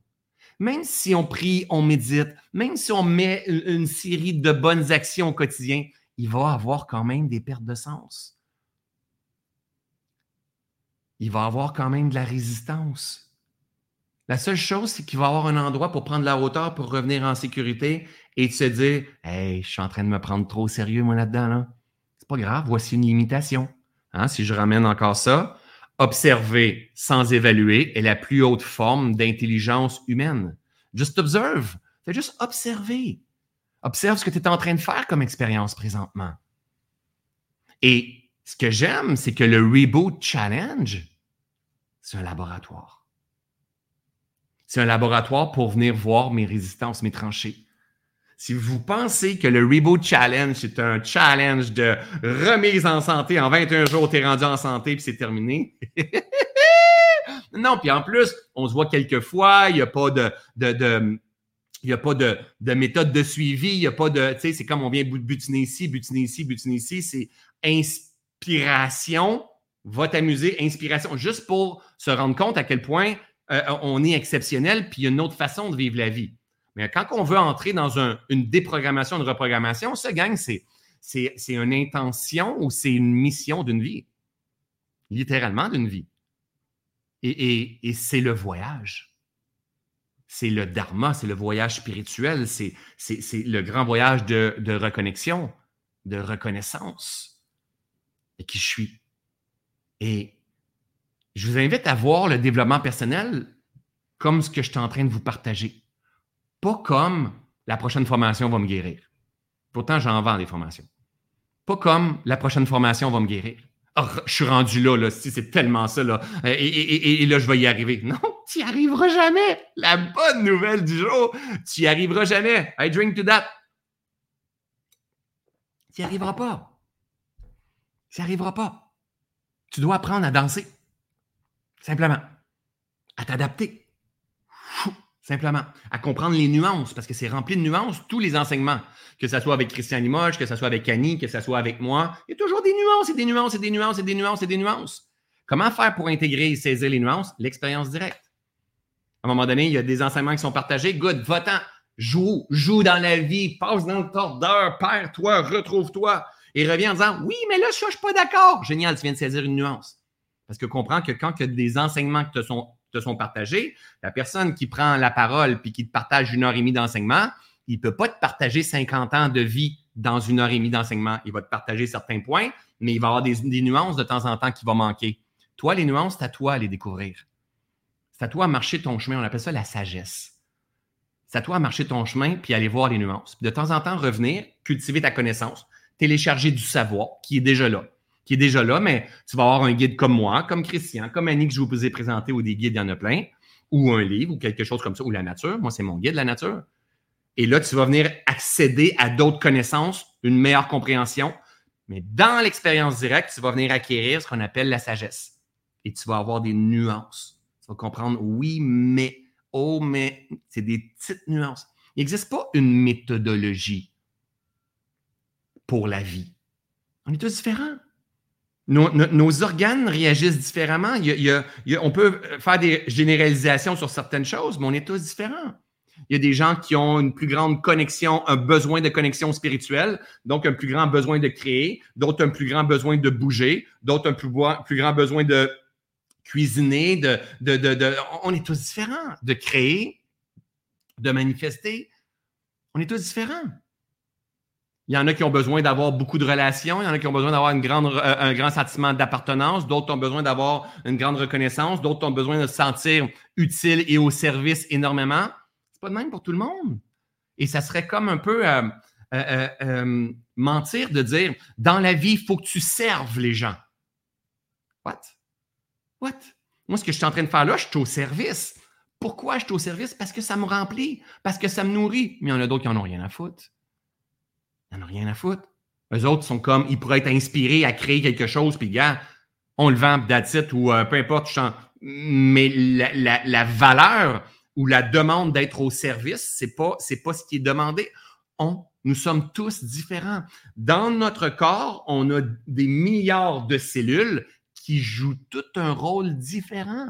même si on prie, on médite, même si on met une, série de bonnes actions au quotidien, il va avoir quand même des pertes de sens. Il va avoir quand même de la résistance. La seule chose, c'est qu'il va avoir un endroit pour prendre la hauteur, pour revenir en sécurité et de se dire Hey, je suis en train de me prendre trop au sérieux, moi, là-dedans. Là. C'est pas grave, voici une limitation. Hein, si je ramène encore ça, observer sans évaluer est la plus haute forme d'intelligence humaine. Just observe. Fais juste observer. Observe ce que tu es en train de faire comme expérience présentement. Et ce que j'aime, c'est que le Reboot Challenge, c'est un laboratoire. C'est un laboratoire pour venir voir mes résistances, mes tranchées. Si vous pensez que le Reboot Challenge, c'est un challenge de remise en santé, en 21 jours, tu es rendu en santé puis c'est terminé. non, puis en plus, on se voit quelques fois, il n'y a pas de, de, il n'y a pas de, de, méthode de suivi, il n'y a pas de, tu sais, c'est comme on vient butiner ici, butiner ici, butiner ici, c'est inspiration, va t'amuser, inspiration, juste pour se rendre compte à quel point euh, on est exceptionnel, puis il y a une autre façon de vivre la vie. Mais quand on veut entrer dans une déprogrammation, une reprogrammation, ça, gang, c'est, c'est, une intention ou c'est une mission d'une vie. Littéralement d'une vie. Et, c'est le voyage. C'est le dharma, c'est le voyage spirituel, c'est, le grand voyage de, de reconnexion, de reconnaissance de qui je suis. Et je vous invite à voir le développement personnel comme ce que je suis en train de vous partager. Pas comme la prochaine formation va me guérir. Pourtant, j'en vends des formations. Pas comme la prochaine formation va me guérir. Oh, je suis rendu là, là, c'est tellement ça, là. Et, là, je vais y arriver. Non, tu n'y arriveras jamais. La bonne nouvelle du jour, tu n'y arriveras jamais. I drink to that. Tu n'y arriveras pas. Tu n'y arriveras pas. Tu dois apprendre à danser. Simplement. À t'adapter. Simplement. À comprendre les nuances, parce que c'est rempli de nuances, tous les enseignements. Que ce soit avec Christian Limoges, que ce soit avec Annie, que ce soit avec moi. Il y a toujours des nuances et des nuances et des nuances et des nuances et des nuances. Comment faire pour intégrer et saisir les nuances? L'expérience directe. À un moment donné, il y a des enseignements qui sont partagés. Good, va-t'en. Joue, joue dans la vie, passe dans le tordeur, perds-toi, retrouve-toi. Et reviens en disant Oui, mais là, je ne suis pas d'accord. Génial, tu viens de saisir une nuance. Parce que comprends que quand il y a des enseignements qui te sont, te sont partagés, la personne qui prend la parole puis qui te partage une heure et demie d'enseignement, il ne peut pas te partager 50 ans de vie dans une heure et demie d'enseignement. Il va te partager certains points, mais il va avoir des, des nuances de temps en temps qui vont manquer. Toi, les nuances, c'est à toi à les découvrir. C'est à toi à marcher ton chemin. On appelle ça la sagesse. C'est à toi à marcher ton chemin puis aller voir les nuances. de temps en temps, revenir, cultiver ta connaissance, télécharger du savoir qui est déjà là qui est déjà là, mais tu vas avoir un guide comme moi, comme Christian, comme Annie que je vous ai présenté, ou des guides, il y en a plein, ou un livre, ou quelque chose comme ça, ou la nature. Moi, c'est mon guide, la nature. Et là, tu vas venir accéder à d'autres connaissances, une meilleure compréhension. Mais dans l'expérience directe, tu vas venir acquérir ce qu'on appelle la sagesse. Et tu vas avoir des nuances. Tu vas comprendre, oui, mais, oh, mais, c'est des petites nuances. Il n'existe pas une méthodologie pour la vie. On est tous différents. Nos, organes réagissent différemment. on peut faire des généralisations sur certaines choses, mais on est tous différents. Il y a des gens qui ont une plus grande connexion, un besoin de connexion spirituelle, donc un plus grand besoin de créer, d'autres un plus grand besoin de bouger, d'autres un plus, grand besoin de cuisiner, On est tous différents. De créer, de manifester. On est tous différents. Il y en a qui ont besoin d'avoir beaucoup de relations, il y en a qui ont besoin d'avoir euh, un grand sentiment d'appartenance, d'autres ont besoin d'avoir une grande reconnaissance, d'autres ont besoin de se sentir utile et au service énormément. C'est pas de même pour tout le monde. Et ça serait comme un peu euh, euh, mentir de dire dans la vie, il faut que tu serves les gens. What? What? Moi, ce que je suis en train de faire là, je suis au service. Pourquoi je suis au service? Parce que ça me remplit, parce que ça me nourrit. Mais il y en a d'autres qui n'en ont rien à foutre. Ils n'en ont rien à foutre. Eux autres sont comme, ils pourraient être inspirés à créer quelque chose, puis gars, on le vend, that's ou euh, peu importe, mais la, valeur ou la demande d'être au service, c'est pas, pas ce qui est demandé. On, nous sommes tous différents. Dans notre corps, on a des milliards de cellules qui jouent tout un rôle différent.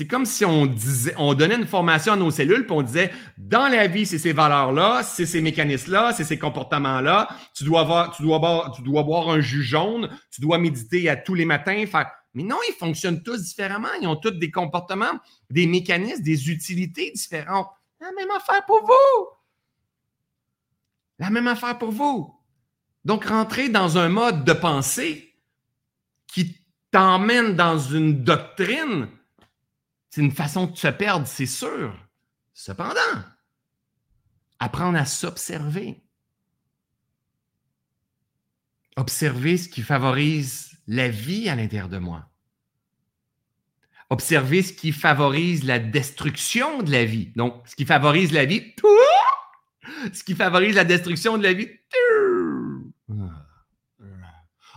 C'est comme si on disait, on donnait une formation à nos cellules, puis on disait, dans la vie, c'est ces valeurs-là, c'est ces mécanismes-là, c'est ces comportements-là. Tu dois tu dois avoir, tu dois boire un jus jaune, tu dois méditer à tous les matins. Faire... Mais non, ils fonctionnent tous différemment. Ils ont tous des comportements, des mécanismes, des utilités différentes. La même affaire pour vous. La même affaire pour vous. Donc, rentrer dans un mode de pensée qui t'emmène dans une doctrine c'est une façon de se perdre, c'est sûr. Cependant, apprendre à s'observer. Observer ce qui favorise la vie à l'intérieur de moi. Observer ce qui favorise la destruction de la vie. Donc, ce qui favorise la vie, ce qui favorise la destruction de la vie.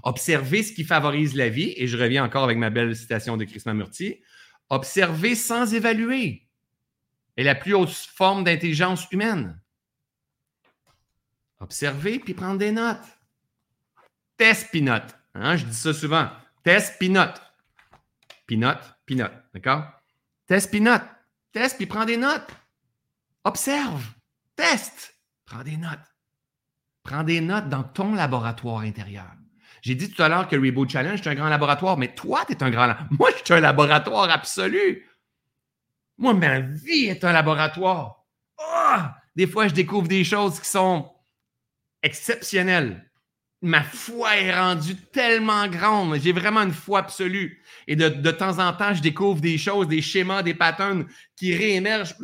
Observer ce qui favorise la vie, et je reviens encore avec ma belle citation de Chris Mamurti, Observer sans évaluer est la plus haute forme d'intelligence humaine. Observer puis prendre des notes. Test pinote. Hein, je dis ça souvent. Test pinote. Pinote, pinote. D'accord? Test pinote. Test puis prends des notes. Observe. Teste. Prends des notes. Prends des notes dans ton laboratoire intérieur. J'ai dit tout à l'heure que le Reboot Challenge, c'est un grand laboratoire, mais toi, tu es un grand Moi, je suis un laboratoire absolu. Moi, ma vie est un laboratoire. Ah! Des fois, je découvre des choses qui sont exceptionnelles. Ma foi est rendue tellement grande. J'ai vraiment une foi absolue. Et de, temps en temps, je découvre des choses, des schémas, des patterns qui réémergent.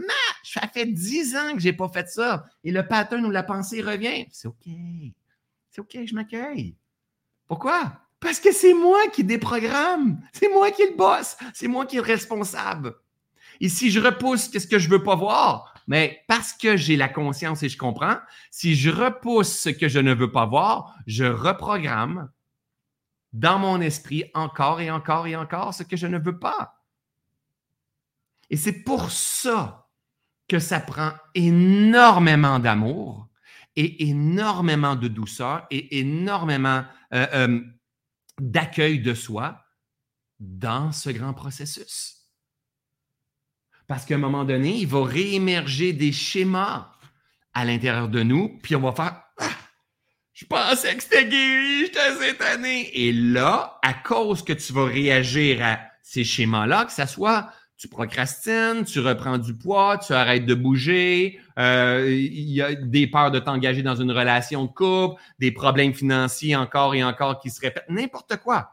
Ça fait dix ans que je n'ai pas fait ça. Et le pattern ou la pensée revient. C'est OK. C'est OK, je m'accueille. Pourquoi? Parce que c'est moi qui déprogramme. C'est moi qui le boss. C'est moi qui est le responsable. Et si je repousse qu'est-ce que je veux pas voir, mais parce que j'ai la conscience et je comprends, si je repousse ce que je ne veux pas voir, je reprogramme dans mon esprit encore et encore et encore ce que je ne veux pas. Et c'est pour ça que ça prend énormément d'amour et énormément de douceur et énormément euh, euh, d'accueil de soi dans ce grand processus. Parce qu'à un moment donné, il va réémerger des schémas à l'intérieur de nous, puis on va faire ah, Je pensais que c'était guéri, j'étais cette année. Et là, à cause que tu vas réagir à ces schémas-là, que ça soit tu procrastines, tu reprends du poids, tu arrêtes de bouger, euh, il y a des peurs de t'engager dans une relation de couple, des problèmes financiers encore et encore qui se répètent, n'importe quoi.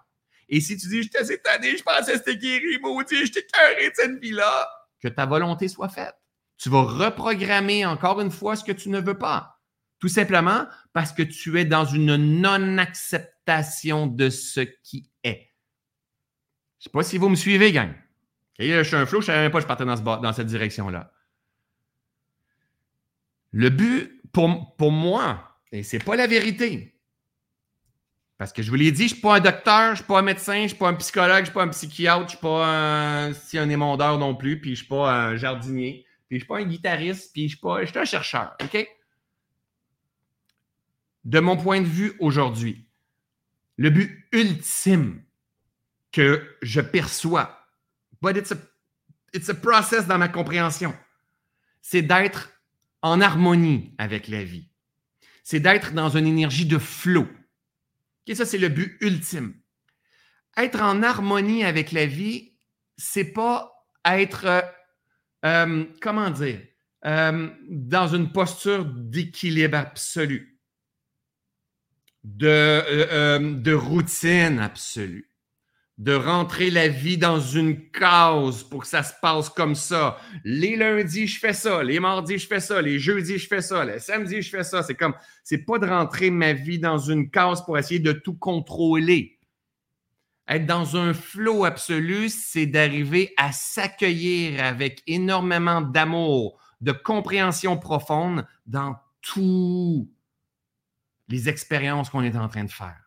Et si tu dis, j'étais cette année, je pensais que c'était guéri, maudit, j'étais carré de cette vie-là, que ta volonté soit faite. Tu vas reprogrammer encore une fois ce que tu ne veux pas. Tout simplement parce que tu es dans une non-acceptation de ce qui est. Je ne sais pas si vous me suivez, gang je suis un flou, je ne savais même pas que je partais dans, cette direction-là. Le but, pour, pour moi, et ce n'est pas la vérité, parce que je vous l'ai dit, je ne suis pas un docteur, je ne suis pas un médecin, je ne suis pas un psychologue, je ne suis pas un psychiatre, je ne suis pas un, si émondeur non plus, puis je ne suis pas un jardinier, puis je ne suis pas un guitariste, puis je suis pas, je suis un chercheur, OK? De mon point de vue aujourd'hui, le but ultime que je perçois but it's a, process dans ma compréhension. C'est d'être en harmonie avec la vie. C'est d'être dans une énergie de flow. Et ça, c'est le but ultime. Être en harmonie avec la vie, c'est pas être, euh, euh, comment dire, euh, dans une posture d'équilibre absolu, de routine absolue de rentrer la vie dans une case pour que ça se passe comme ça. Les lundis, je fais ça. Les mardis, je fais ça. Les jeudis, je fais ça. Les samedis, je fais ça. C'est comme, c'est pas de rentrer ma vie dans une case pour essayer de tout contrôler. Être dans un flot absolu, c'est d'arriver à s'accueillir avec énormément d'amour, de compréhension profonde dans toutes les expériences qu'on est en train de faire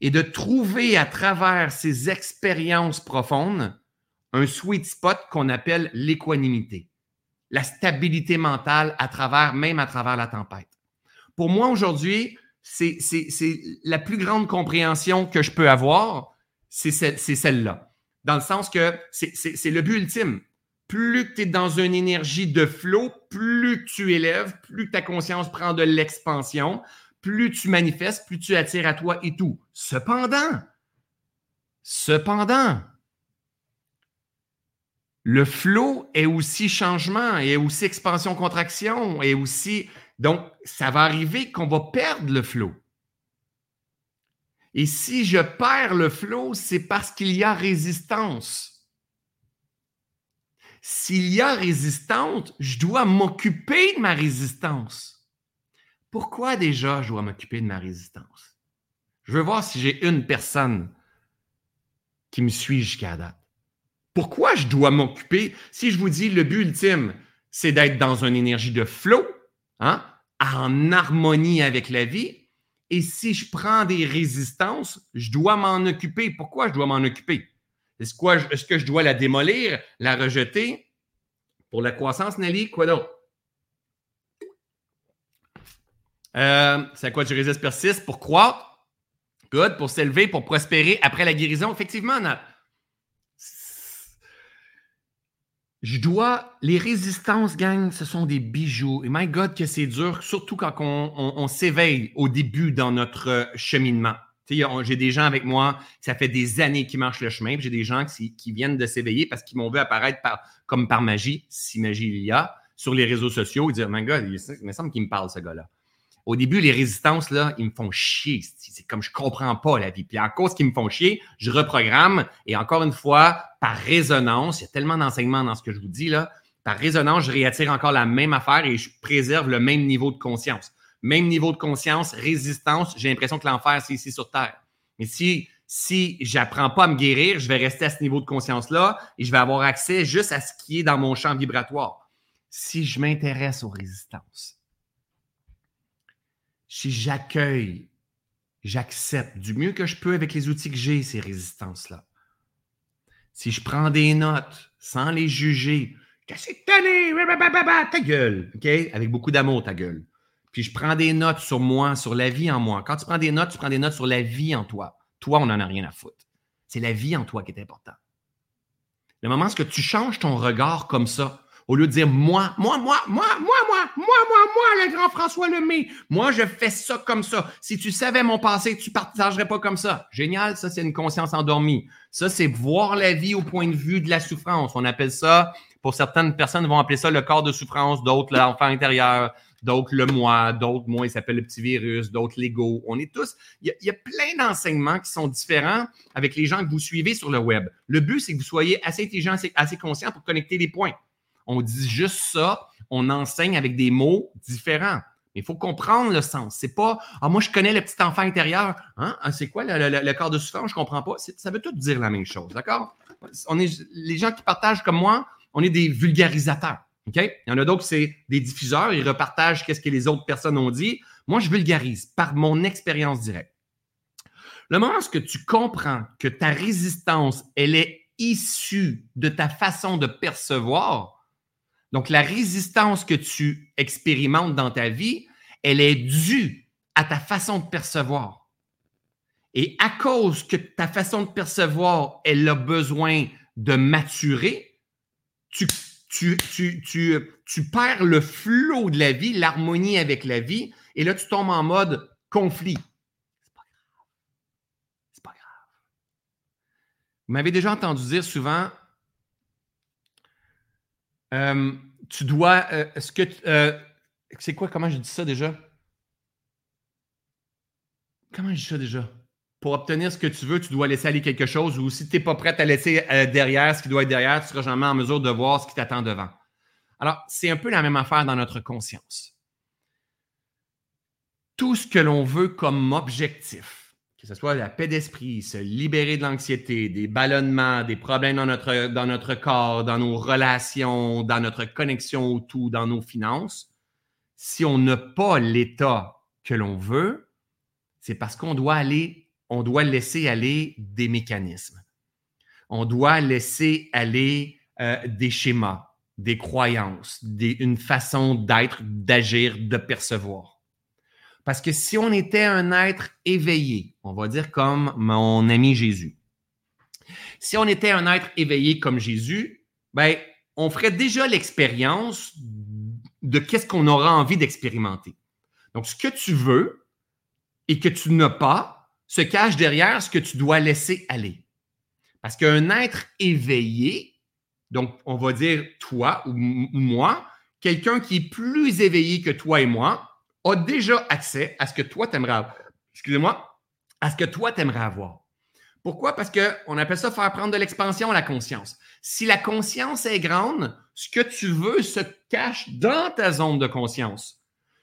et de trouver à travers ces expériences profondes un sweet spot qu'on appelle l'équanimité, la stabilité mentale à travers, même à travers la tempête. Pour moi, aujourd'hui, c'est la plus grande compréhension que je peux avoir, c'est celle-là. Dans le sens que c'est le but ultime. Plus tu es dans une énergie de flot, plus tu élèves, plus ta conscience prend de l'expansion, plus tu manifestes, plus tu attires à toi et tout. Cependant, cependant, le flow est aussi changement, est aussi expansion-contraction, est aussi. Donc, ça va arriver qu'on va perdre le flow. Et si je perds le flow, c'est parce qu'il y a résistance. S'il y a résistance, je dois m'occuper de ma résistance. Pourquoi déjà je dois m'occuper de ma résistance? Je veux voir si j'ai une personne qui me suit jusqu'à date. Pourquoi je dois m'occuper? Si je vous dis le but ultime, c'est d'être dans une énergie de flow, hein, en harmonie avec la vie. Et si je prends des résistances, je dois m'en occuper. Pourquoi je dois m'en occuper? Est-ce, est-ce que je dois la démolir, la rejeter? Pour la croissance, Nelly, quoi d'autre? Euh, c'est à quoi tu résistes persiste? Pour croître. Good. Pour s'élever, pour prospérer après la guérison. Effectivement, Je dois. Les résistances, gang, ce sont des bijoux. Et my God, que c'est dur, surtout quand on, s'éveille au début dans notre cheminement. J'ai des gens avec moi, ça fait des années qu'ils marchent le chemin. J'ai des gens qui, viennent de s'éveiller parce qu'ils m'ont vu apparaître comme par magie, si magie il y a, sur les réseaux sociaux et dire My God, il me semble qu'il me parle, ce gars-là. Au début, les résistances, là, ils me font chier. C'est comme je comprends pas la vie. Puis à cause qu'ils me font chier, je reprogramme. Et encore une fois, par résonance, il y a tellement d'enseignements dans ce que je vous dis, là. Par résonance, je réattire encore la même affaire et je préserve le même niveau de conscience. Même niveau de conscience, résistance, j'ai l'impression que l'enfer, c'est ici sur Terre. Mais si, si j'apprends pas à me guérir, je vais rester à ce niveau de conscience-là et je vais avoir accès juste à ce qui est dans mon champ vibratoire. Si je m'intéresse aux résistances, si j'accueille, j'accepte du mieux que je peux avec les outils que j'ai, ces résistances-là. Si je prends des notes sans les juger, c'est tanné, ta gueule, OK? Avec beaucoup d'amour, ta gueule. Puis je prends des notes sur moi, sur la vie en moi. Quand tu prends des notes, tu prends des notes sur la vie en toi. Toi, on n'en a rien à foutre. C'est la vie en toi qui est important. Le moment où tu changes ton regard comme ça, au lieu de dire moi, moi, moi, moi, moi, moi, moi, moi, moi, le grand François Lemay, moi, je fais ça comme ça. Si tu savais mon passé, tu partagerais pas comme ça. Génial, ça, c'est une conscience endormie. Ça, c'est voir la vie au point de vue de la souffrance. On appelle ça, pour certaines personnes vont appeler ça le corps de souffrance, d'autres l'enfant intérieur, d'autres le moi, d'autres, moi, il s'appelle le petit virus, d'autres l'ego. On est tous, il y, a, plein d'enseignements qui sont différents avec les gens que vous suivez sur le web. Le but, c'est que vous soyez assez intelligent, assez, assez conscient pour connecter les points. On dit juste ça, on enseigne avec des mots différents. Il faut comprendre le sens. C'est pas Ah, moi, je connais le petit enfant intérieur. Hein? Ah, c'est quoi le, corps de souffrance? Je comprends pas. Ça veut tout dire la même chose, d'accord? On est, les gens qui partagent comme moi, on est des vulgarisateurs. OK? Il y en a d'autres, c'est des diffuseurs, ils repartagent qu'est-ce que les autres personnes ont dit. Moi, je vulgarise par mon expérience directe. Le moment où tu comprends que ta résistance, elle est issue de ta façon de percevoir, donc la résistance que tu expérimentes dans ta vie, elle est due à ta façon de percevoir. Et à cause que ta façon de percevoir, elle a besoin de maturer, tu tu, perds le flot de la vie, l'harmonie avec la vie, et là, tu tombes en mode conflit. C'est pas grave. C'est pas grave. Vous m'avez déjà entendu dire souvent, euh, tu dois, euh, ce que, euh, c'est quoi, comment je dis ça déjà? Comment je dis ça déjà? pour obtenir ce que tu veux, tu dois laisser aller quelque chose ou si tu n'es pas prêt à laisser derrière ce qui doit être derrière, tu seras jamais en mesure de voir ce qui t'attend devant. Alors, c'est un peu la même affaire dans notre conscience. Tout ce que l'on veut comme objectif, que ce soit la paix d'esprit, se libérer de l'anxiété, des ballonnements, des problèmes dans notre, corps, dans nos relations, dans notre connexion au tout, dans nos finances, si on n'a pas l'état que l'on veut, c'est parce qu'on doit aller on doit laisser aller des mécanismes. On doit laisser aller euh, des schémas, des croyances, une façon d'être, d'agir, de percevoir. Parce que si on était un être éveillé, on va dire comme mon ami Jésus, si on était un être éveillé comme Jésus, ben, on ferait déjà l'expérience de qu'est-ce qu'on aura envie d'expérimenter. Donc, ce que tu veux et que tu n'as pas, se cache derrière ce que tu dois laisser aller. Parce qu'un être éveillé, donc on va dire toi ou, moi, quelqu'un qui est plus éveillé que toi et moi, a déjà accès à ce que toi t'aimerais excusez-moi, à ce que toi t'aimerais avoir. Pourquoi? Parce qu'on appelle ça faire prendre de l'expansion à la conscience. Si la conscience est grande, ce que tu veux se cache dans ta zone de conscience.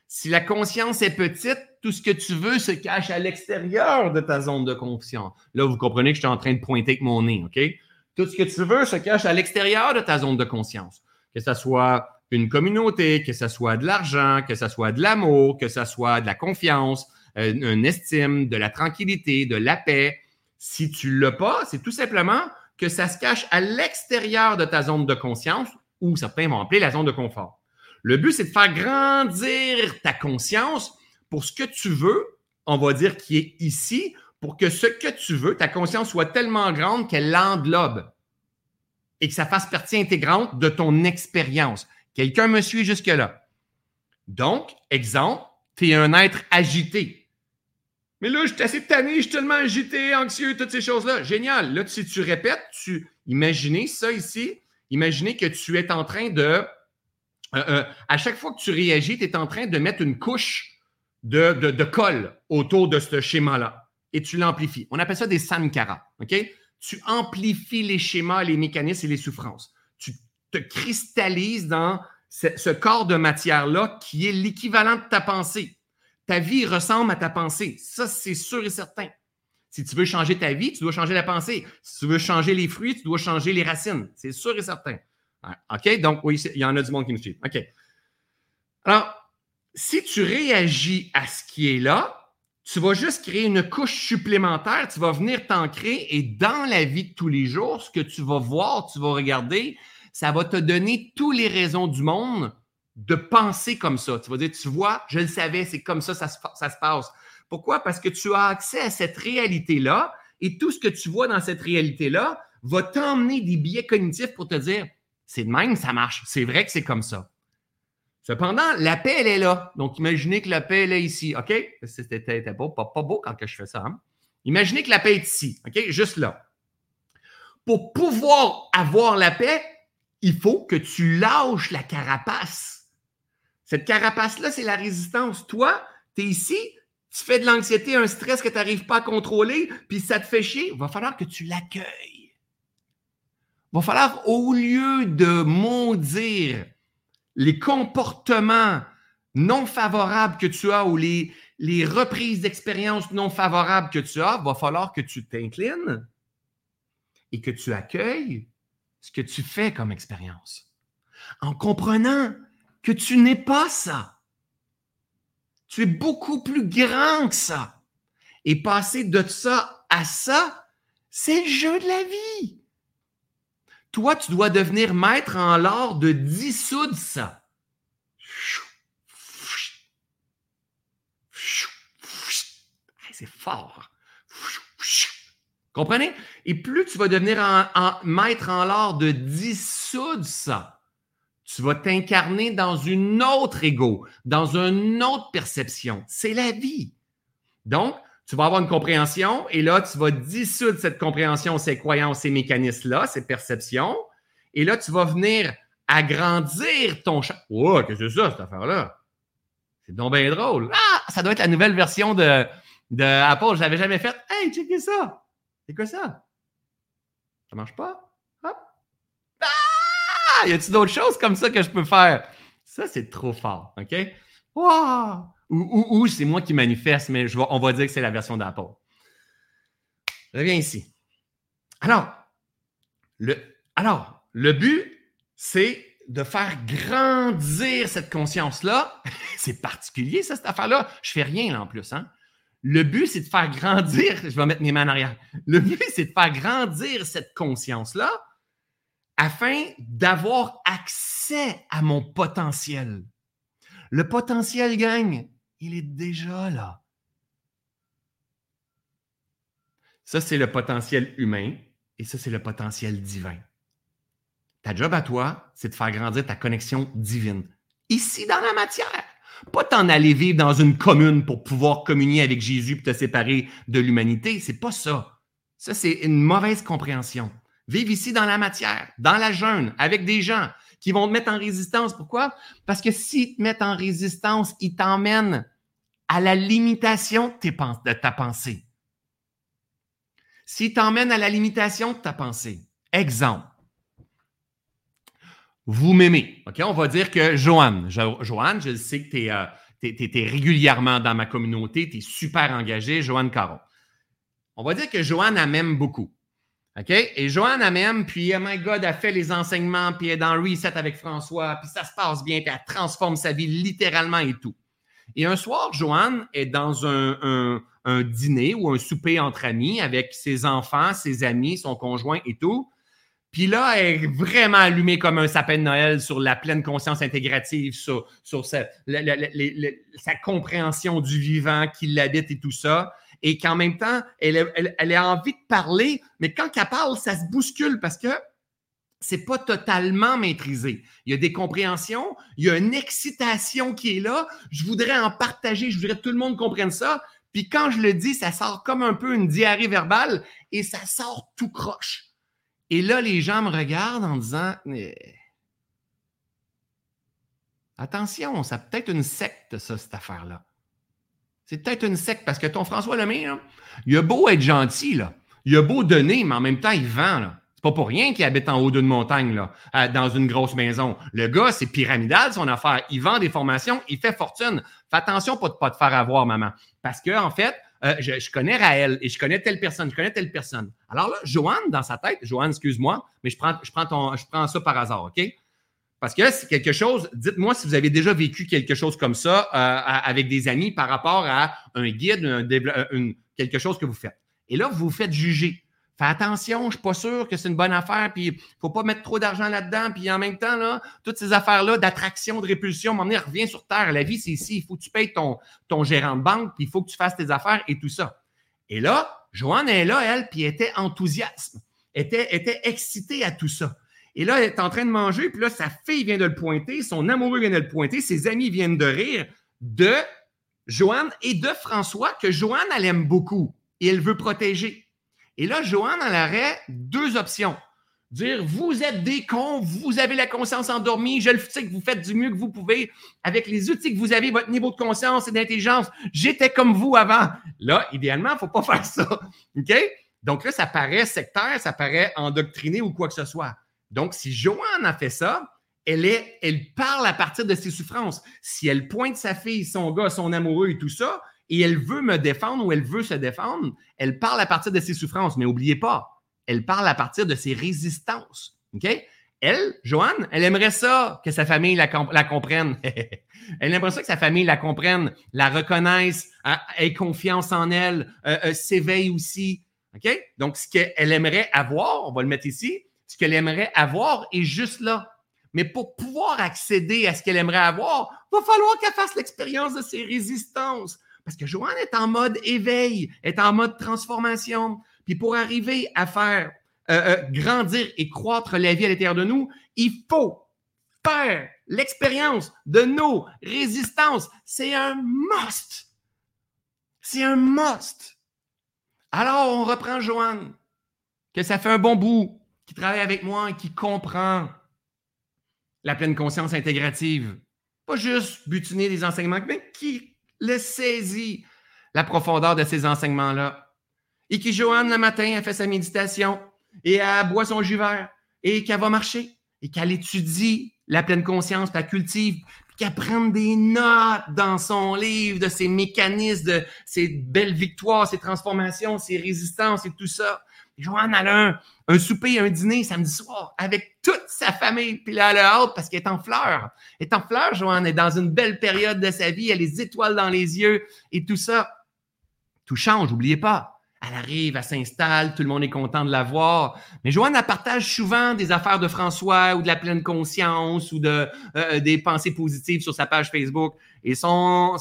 Si la conscience est petite, tout ce que tu veux se cache à l'extérieur de ta zone de conscience. Là, vous comprenez que je suis en train de pointer avec mon nez, OK? Tout ce que tu veux se cache à l'extérieur de ta zone de conscience. Que ce soit une communauté, que ce soit de l'argent, que ce soit de l'amour, que ce soit de la confiance, euh, une estime, de la tranquillité, de la paix. Si tu ne l'as pas, c'est tout simplement que ça se cache à l'extérieur de ta zone de conscience ou certains vont appeler la zone de confort. Le but, c'est de faire grandir ta conscience pour ce que tu veux, on va dire qui est ici, pour que ce que tu veux, ta conscience soit tellement grande qu'elle l'englobe et que ça fasse partie intégrante de ton expérience. Quelqu'un me suit jusque-là. Donc, exemple, tu es un être agité. Mais là, je suis assez tanné, je suis tellement agité, anxieux, toutes ces choses-là. Génial. Là, si tu répètes, tu imaginez ça ici, imaginez que tu es en train de euh, euh, à chaque fois que tu réagis, tu es en train de mettre une couche de, colle autour de ce schéma-là et tu l'amplifies. On appelle ça des sankara. OK? Tu amplifies les schémas, les mécanismes et les souffrances. Te cristallises dans ce, corps de matière-là qui est l'équivalent de ta pensée. Ta vie ressemble à ta pensée. Ça, c'est sûr et certain. Si tu veux changer ta vie, tu dois changer la pensée. Si tu veux changer les fruits, tu dois changer les racines. C'est sûr et certain. OK? Donc, oui, il y en a du monde qui me suit. OK. Alors, si tu réagis à ce qui est là, tu vas juste créer une couche supplémentaire, tu vas venir t'ancrer et dans la vie de tous les jours, ce que tu vas voir, tu vas regarder, ça va te donner toutes les raisons du monde de penser comme ça. Tu vas dire, tu vois, je le savais, c'est comme ça, ça se, ça se passe. Pourquoi? Parce que tu as accès à cette réalité-là et tout ce que tu vois dans cette réalité-là va t'emmener des biais cognitifs pour te dire, c'est de même, ça marche. C'est vrai que c'est comme ça. Cependant, la paix, elle est là. Donc, imaginez que la paix, elle est ici. OK? C'était pas, beau quand je fais ça. Hein? Imaginez que la paix est ici. OK? Juste là. Pour pouvoir avoir la paix, il faut que tu lâches la carapace. Cette carapace-là, c'est la résistance. Toi, tu es ici, tu fais de l'anxiété, un stress que tu n'arrives pas à contrôler, puis ça te fait chier. Il va falloir que tu l'accueilles. Il va falloir, au lieu de maudire les comportements non favorables que tu as ou les, reprises d'expérience non favorables que tu as, il va falloir que tu t'inclines et que tu accueilles ce que tu fais comme expérience. En comprenant que tu n'es pas ça. Tu es beaucoup plus grand que ça. Et passer de ça à ça, c'est le jeu de la vie. Toi, tu dois devenir maître en l'art de dissoudre ça. C'est fort. Comprenez? Et plus tu vas devenir maître en l'art de dissoudre ça, tu vas t'incarner dans une autre ego, dans une autre perception. C'est la vie. Donc, tu vas avoir une compréhension et là, tu vas dissoudre cette compréhension, ces croyances, ces mécanismes-là, ces perceptions. Et là, tu vas venir agrandir ton champ. Oh, qu'est-ce que c'est ça, cette affaire-là? C'est donc bien drôle. Ah, ça doit être la nouvelle version de, de Apple. Je l'avais jamais faite. Hey, checkez ça. C'est quoi ça? Ça marche pas? Hop. Ah! Y a-t-il d'autres choses comme ça que je peux faire? Ça, c'est trop fort. OK? Wow! Ou, c'est moi qui manifeste, mais on va dire que c'est la version d'Apple. Reviens ici. Alors, le, alors, le but, c'est de faire grandir cette conscience-là. c'est particulier, ça, cette affaire-là. Je fais rien, là, en plus. Hein? Le but, c'est de faire grandir. Je vais mettre mes mains en arrière. Le but, c'est de faire grandir cette conscience-là afin d'avoir accès à mon potentiel. Le potentiel gagne il est déjà là. Ça, c'est le potentiel humain et ça, c'est le potentiel divin. Ta job à toi, c'est de faire grandir ta connexion divine. Ici, dans la matière. Pas t'en aller vivre dans une commune pour pouvoir communier avec Jésus et te séparer de l'humanité. C'est pas ça. Ça, c'est une mauvaise compréhension. Vive ici dans la matière, dans la jeûne, avec des gens qui vont te mettre en résistance. Pourquoi? Parce que s'ils te mettent en résistance, ils t'emmènent à la limitation de ta pensée. S'ils t'emmènent à la limitation de ta pensée, exemple, vous m'aimez. On va dire que Joanne, Joanne, je sais que tu es, euh, régulièrement dans ma communauté, tu es super engagé, Joanne Caron. On va dire que Joanne, elle m'aime beaucoup. OK? Et Joanne, elle m'aime, puis, oh my God, elle fait les enseignements, puis elle est dans Reset avec François, puis ça se passe bien, puis elle transforme sa vie littéralement et tout. Et un soir, Joanne est dans un dîner ou un souper entre amis avec ses enfants, ses amis, son conjoint et tout. Puis là, elle est vraiment allumée comme un sapin de Noël sur la pleine conscience intégrative, sur, sa, compréhension du vivant qui l'habite et tout ça. Et qu'en même temps, elle, elle, a envie de parler, mais quand elle parle, ça se bouscule parce que c'est pas totalement maîtrisé. Il y a des compréhensions, il y a une excitation qui est là. Je voudrais en partager, je voudrais que tout le monde comprenne ça. Puis quand je le dis, ça sort comme un peu une diarrhée verbale et ça sort tout croche. Et là, les gens me regardent en disant Attention, ça peut être une secte, ça, cette affaire-là. C'est peut-être une secte parce que ton François Lemay, il a beau être gentil, là. il a beau donner, mais en même temps, il vend. C'est pas pour rien qu'il habite en haut d'une montagne, dans une grosse maison. Le gars, c'est pyramidal, son affaire. Il vend des formations, il fait fortune. Fais attention pour ne pas te faire avoir, maman. Parce que, en fait, euh, je, connais Raël et je connais telle personne, je connais telle personne. Alors là, Joanne, dans sa tête, Joanne, excuse-moi, mais je prends, je, prends ça par hasard, OK? Parce que c'est quelque chose, dites-moi si vous avez déjà vécu quelque chose comme ça euh, avec des amis par rapport à un guide, un, quelque chose que vous faites. Et là, vous vous faites juger. Fais attention, je ne suis pas sûr que c'est une bonne affaire, puis il ne faut pas mettre trop d'argent là-dedans, puis en même temps, toutes ces affaires-là d'attraction, de répulsion, m'emmener, reviens sur Terre. La vie, c'est ici. Il faut que tu payes ton, gérant de banque, puis il faut que tu fasses tes affaires et tout ça. Et là, Joanne est là, elle, puis elle était enthousiaste, était, était excitée à tout ça. Et là, elle est en train de manger, puis là, sa fille vient de le pointer, son amoureux vient de le pointer, ses amis viennent de rire de Joanne et de François, que Joanne, elle aime beaucoup et elle veut protéger. Et là, Joanne, elle aurait deux options. Dire, vous êtes des cons, vous avez la conscience endormie, je le sais que vous faites du mieux que vous pouvez avec les outils que vous avez, votre niveau de conscience et d'intelligence. J'étais comme vous avant. Là, idéalement, il ne faut pas faire ça. OK? Donc là, ça paraît sectaire, ça paraît endoctriné ou quoi que ce soit. Donc, si Joanne a fait ça, elle, est, elle parle à partir de ses souffrances. Si elle pointe sa fille, son gars, son amoureux et tout ça, et elle veut me défendre ou elle veut se défendre, elle parle à partir de ses souffrances. Mais n'oubliez pas, elle parle à partir de ses résistances. Elle, Joanne, elle aimerait ça que sa famille la, comprenne. elle aimerait ça que sa famille la comprenne, la reconnaisse, ait confiance en elle, euh, euh, s'éveille aussi. Donc, ce qu'elle aimerait avoir, on va le mettre ici, ce qu'elle aimerait avoir est juste là. Mais pour pouvoir accéder à ce qu'elle aimerait avoir, il va falloir qu'elle fasse l'expérience de ses résistances. Parce que Joanne est en mode éveil, est en mode transformation. Puis pour arriver à faire euh, euh, grandir et croître la vie à l'intérieur de nous, il faut faire l'expérience de nos résistances. C'est un must. C'est un must. Alors, on reprend Joanne, que ça fait un bon bout, qui travaille avec moi et qui comprend la pleine conscience intégrative. Pas juste butiner des enseignements, mais qui le saisit, la profondeur de ces enseignements-là. Et qui, Joanne, le matin, a fait sa méditation et elle boit son jus et qu'elle va marcher et qu'elle étudie la pleine conscience, qu'elle cultive, qu'elle prenne des notes dans son livre de ses mécanismes, de ses belles victoires, ses transformations, ses résistances et tout ça. Joanne, a un, souper, un dîner samedi soir avec toute sa famille. Puis là, elle a hâte parce qu'elle est en fleurs. Est en fleurs, Joanne. Elle est dans une belle période de sa vie. Elle a les étoiles dans les yeux et tout ça. Tout change, n'oubliez pas. Elle arrive, elle s'installe, tout le monde est content de la voir. Mais Joanne, partage souvent des affaires de François ou de la pleine conscience ou de, euh, des pensées positives sur sa page Facebook. Et son,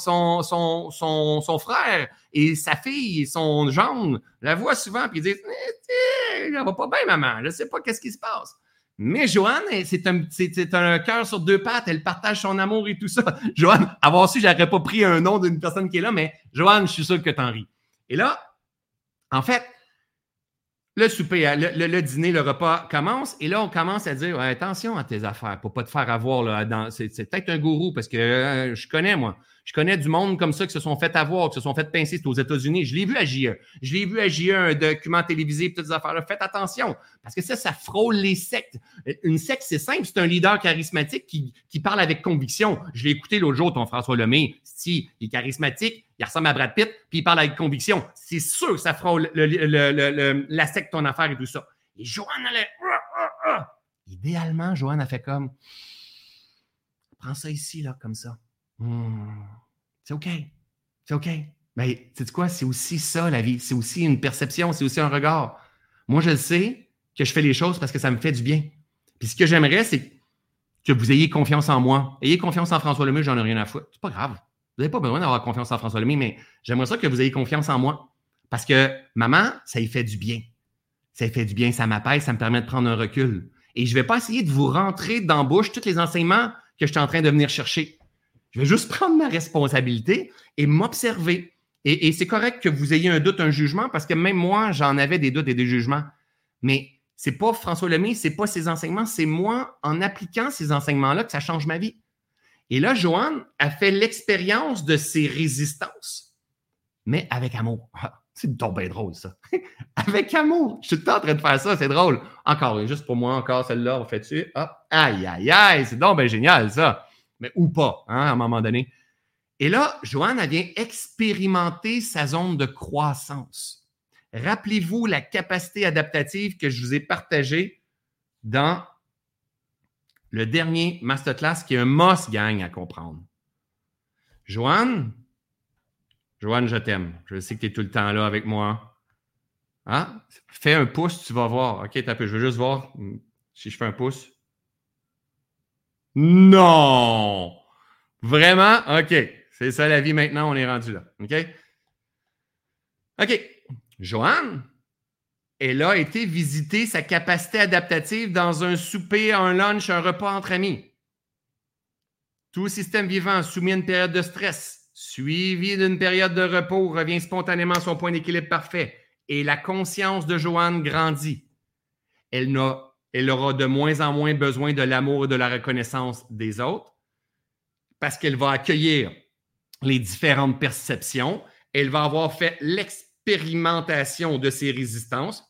frère et sa fille, son gendre, la voient souvent puis ils disent eh, Elle va pas bien, maman, je ne sais pas qu'est-ce qui se passe. Mais Joanne, c'est un, c'est, un cœur sur deux pattes, elle partage son amour et tout ça. Joanne, avoir su, j'aurais pas pris un nom d'une personne qui est là, mais Joanne, je suis sûr que t'en ris. Et là, en fait, le souper, hein, le, dîner, le repas commence et là, on commence à dire attention à tes affaires pour pas te faire avoir. Là, c'est, peut-être un gourou parce que euh, je connais, moi. Je connais du monde comme ça qui se sont fait avoir, qui se sont fait pincer. C'est aux États-Unis. Je l'ai vu à JE. Je l'ai vu à JE, un document télévisé, toutes ces affaires-là. Faites attention, parce que ça, ça frôle les sectes. Une secte, c'est simple. C'est un leader charismatique qui, parle avec conviction. Je l'ai écouté l'autre jour, ton François Lemay. Si, il est charismatique, il ressemble à Brad Pitt, puis il parle avec conviction. C'est sûr que ça frôle la secte, ton affaire et tout ça. Et Joanne, elle est... Idéalement, Joanne a fait comme... Prends ça ici, là, comme ça. Hmm. C'est OK. C'est OK. Mais tu sais quoi? C'est aussi ça, la vie. C'est aussi une perception, c'est aussi un regard. Moi, je le sais que je fais les choses parce que ça me fait du bien. Puis ce que j'aimerais, c'est que vous ayez confiance en moi. Ayez confiance en François Lemay, j'en ai rien à foutre. C'est pas grave. Vous n'avez pas besoin d'avoir confiance en François Lemay, mais j'aimerais ça que vous ayez confiance en moi. Parce que maman, ça y fait du bien. Ça y fait du bien, ça m'apaise, ça me permet de prendre un recul. Et je ne vais pas essayer de vous rentrer dans la bouche tous les enseignements que je suis en train de venir chercher. Je vais juste prendre ma responsabilité et m'observer. Et, c'est correct que vous ayez un doute, un jugement, parce que même moi, j'en avais des doutes et des jugements. Mais c'est pas François Lemay, c'est pas ses enseignements, c'est moi, en appliquant ces enseignements-là, que ça change ma vie. Et là, Joanne a fait l'expérience de ses résistances, mais avec amour. C'est donc bien drôle, ça. Avec amour. Je suis tout en train de faire ça, c'est drôle. Encore, juste pour moi, encore celle-là, on fait dessus. Aïe, aïe, aïe, c'est donc bien génial, ça. Mais ou pas, hein, à un moment donné. Et là, Joanne, elle vient expérimenter sa zone de croissance. Rappelez-vous la capacité adaptative que je vous ai partagée dans le dernier masterclass qui est un must gang à comprendre. Joanne, Joanne, je t'aime. Je sais que tu es tout le temps là avec moi. Hein? Fais un pouce, tu vas voir. OK, peu. je veux juste voir si je fais un pouce. Non! Vraiment? OK. C'est ça la vie maintenant, on est rendu là. OK? OK. Joanne, elle a été visiter sa capacité adaptative dans un souper, un lunch, un repas entre amis. Tout système vivant soumis à une période de stress, suivi d'une période de repos, revient spontanément à son point d'équilibre parfait et la conscience de Joanne grandit. Elle, elle aura de moins en moins besoin de l'amour et de la reconnaissance des autres parce qu'elle va accueillir les différentes perceptions. Elle va avoir fait l'expérimentation de ses résistances.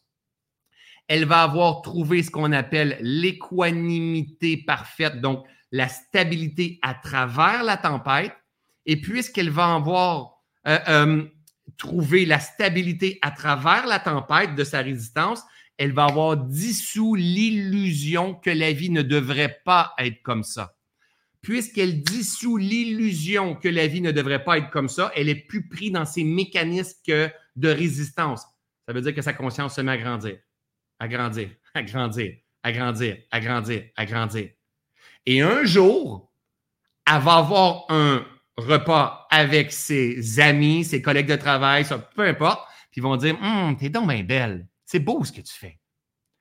Elle va avoir trouvé ce qu'on appelle l'équanimité parfaite, donc la stabilité à travers la tempête. Et puisqu'elle va avoir euh, euh, trouvé la stabilité à travers la tempête de sa résistance, elle va avoir dissous l'illusion que la vie ne devrait pas être comme ça puisqu'elle dissout l'illusion que la vie ne devrait pas être comme ça, elle est plus prise dans ses mécanismes de résistance. Ça veut dire que sa conscience se met à grandir, à grandir, à grandir, à grandir, à grandir, à grandir. Et un jour, elle va avoir un repas avec ses amis, ses collègues de travail, ça, peu importe, puis ils vont dire Hum, t'es donc bien belle. C'est beau ce que tu fais.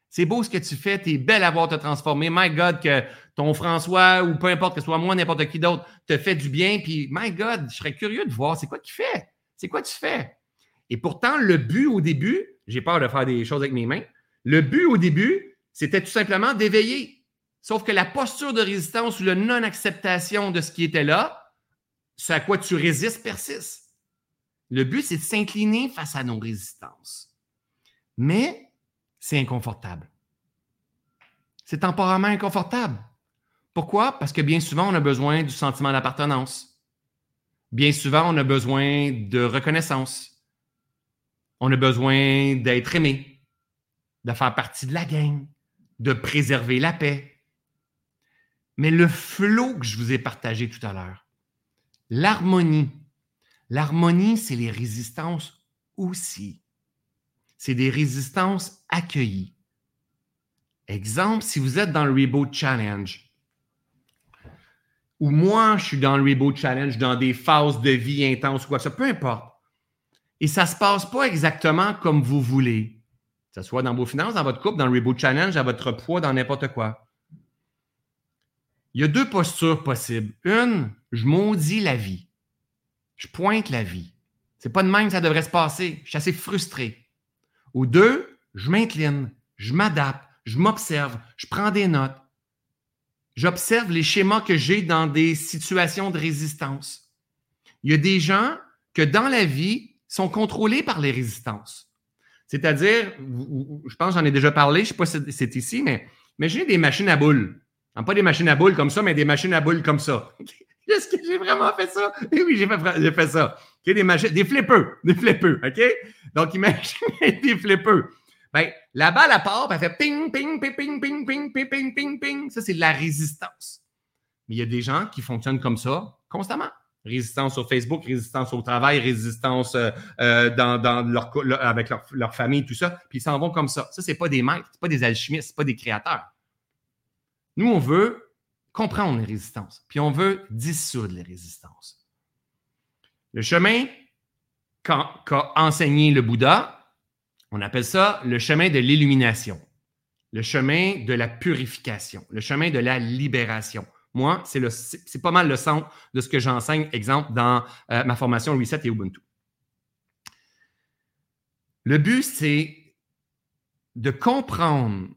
C'est beau ce que tu fais, t'es belle à voir te transformer. My God, que ton François ou peu importe que ce soit moi, n'importe qui d'autre, te fait du bien. Puis, my God, je serais curieux de voir c'est quoi tu fais. C'est quoi tu fais? Et pourtant, le but au début, j'ai peur de faire des choses avec mes mains, le but au début, c'était tout simplement d'éveiller. Sauf que la posture de résistance ou la non-acceptation de ce qui était là, ce à quoi tu résistes persiste. Le but, c'est de s'incliner face à nos résistances. Mais c'est inconfortable. C'est temporairement inconfortable. Pourquoi? Parce que bien souvent, on a besoin du sentiment d'appartenance. Bien souvent, on a besoin de reconnaissance. On a besoin d'être aimé, de faire partie de la gang, de préserver la paix. Mais le flot que je vous ai partagé tout à l'heure, l'harmonie, l'harmonie, c'est les résistances aussi. C'est des résistances accueillies. Exemple, si vous êtes dans le Reboot Challenge, ou moi, je suis dans le Reboot Challenge, dans des phases de vie intenses ou quoi, ça, peu importe. Et ça ne se passe pas exactement comme vous voulez. Que ce soit dans vos finances, dans votre couple, dans le Reboot Challenge, à votre poids, dans n'importe quoi. Il y a deux postures possibles. Une, je maudis la vie. Je pointe la vie. C'est pas de même que ça devrait se passer. Je suis assez frustré. Ou deux, je m'incline, je m'adapte, je m'observe, je prends des notes, j'observe les schémas que j'ai dans des situations de résistance. Il y a des gens que dans la vie sont contrôlés par les résistances. C'est-à-dire, je pense j'en ai déjà parlé, je ne sais pas si c'est ici, mais imaginez des machines à boules. pas des machines à boules comme ça, mais des machines à boules comme ça. Est-ce que j'ai vraiment fait ça? Oui, j'ai fait, ça. Des machines, des flippers, des flippers, OK? Donc, imaginez des flippers. Ben, la balle à part, elle fait ping, ping, ping, ping, ping, ping, ping, ping, ping, ping. Ça, c'est de la résistance. Mais il y a des gens qui fonctionnent comme ça constamment. Résistance sur Facebook, résistance au travail, résistance euh, dans, dans leur, avec leur, leur, famille, tout ça. Puis ils s'en vont comme ça. Ça, c'est pas des maîtres, c'est pas des alchimistes, c'est pas des créateurs. Nous, on veut comprendre les résistances, puis on veut dissoudre les résistances. Le chemin qu'a enseigné le Bouddha, on appelle ça le chemin de l'illumination, le chemin de la purification, le chemin de la libération. Moi, c'est pas mal le centre de ce que j'enseigne, exemple, dans euh, ma formation Reset et Ubuntu. Le but, c'est de comprendre,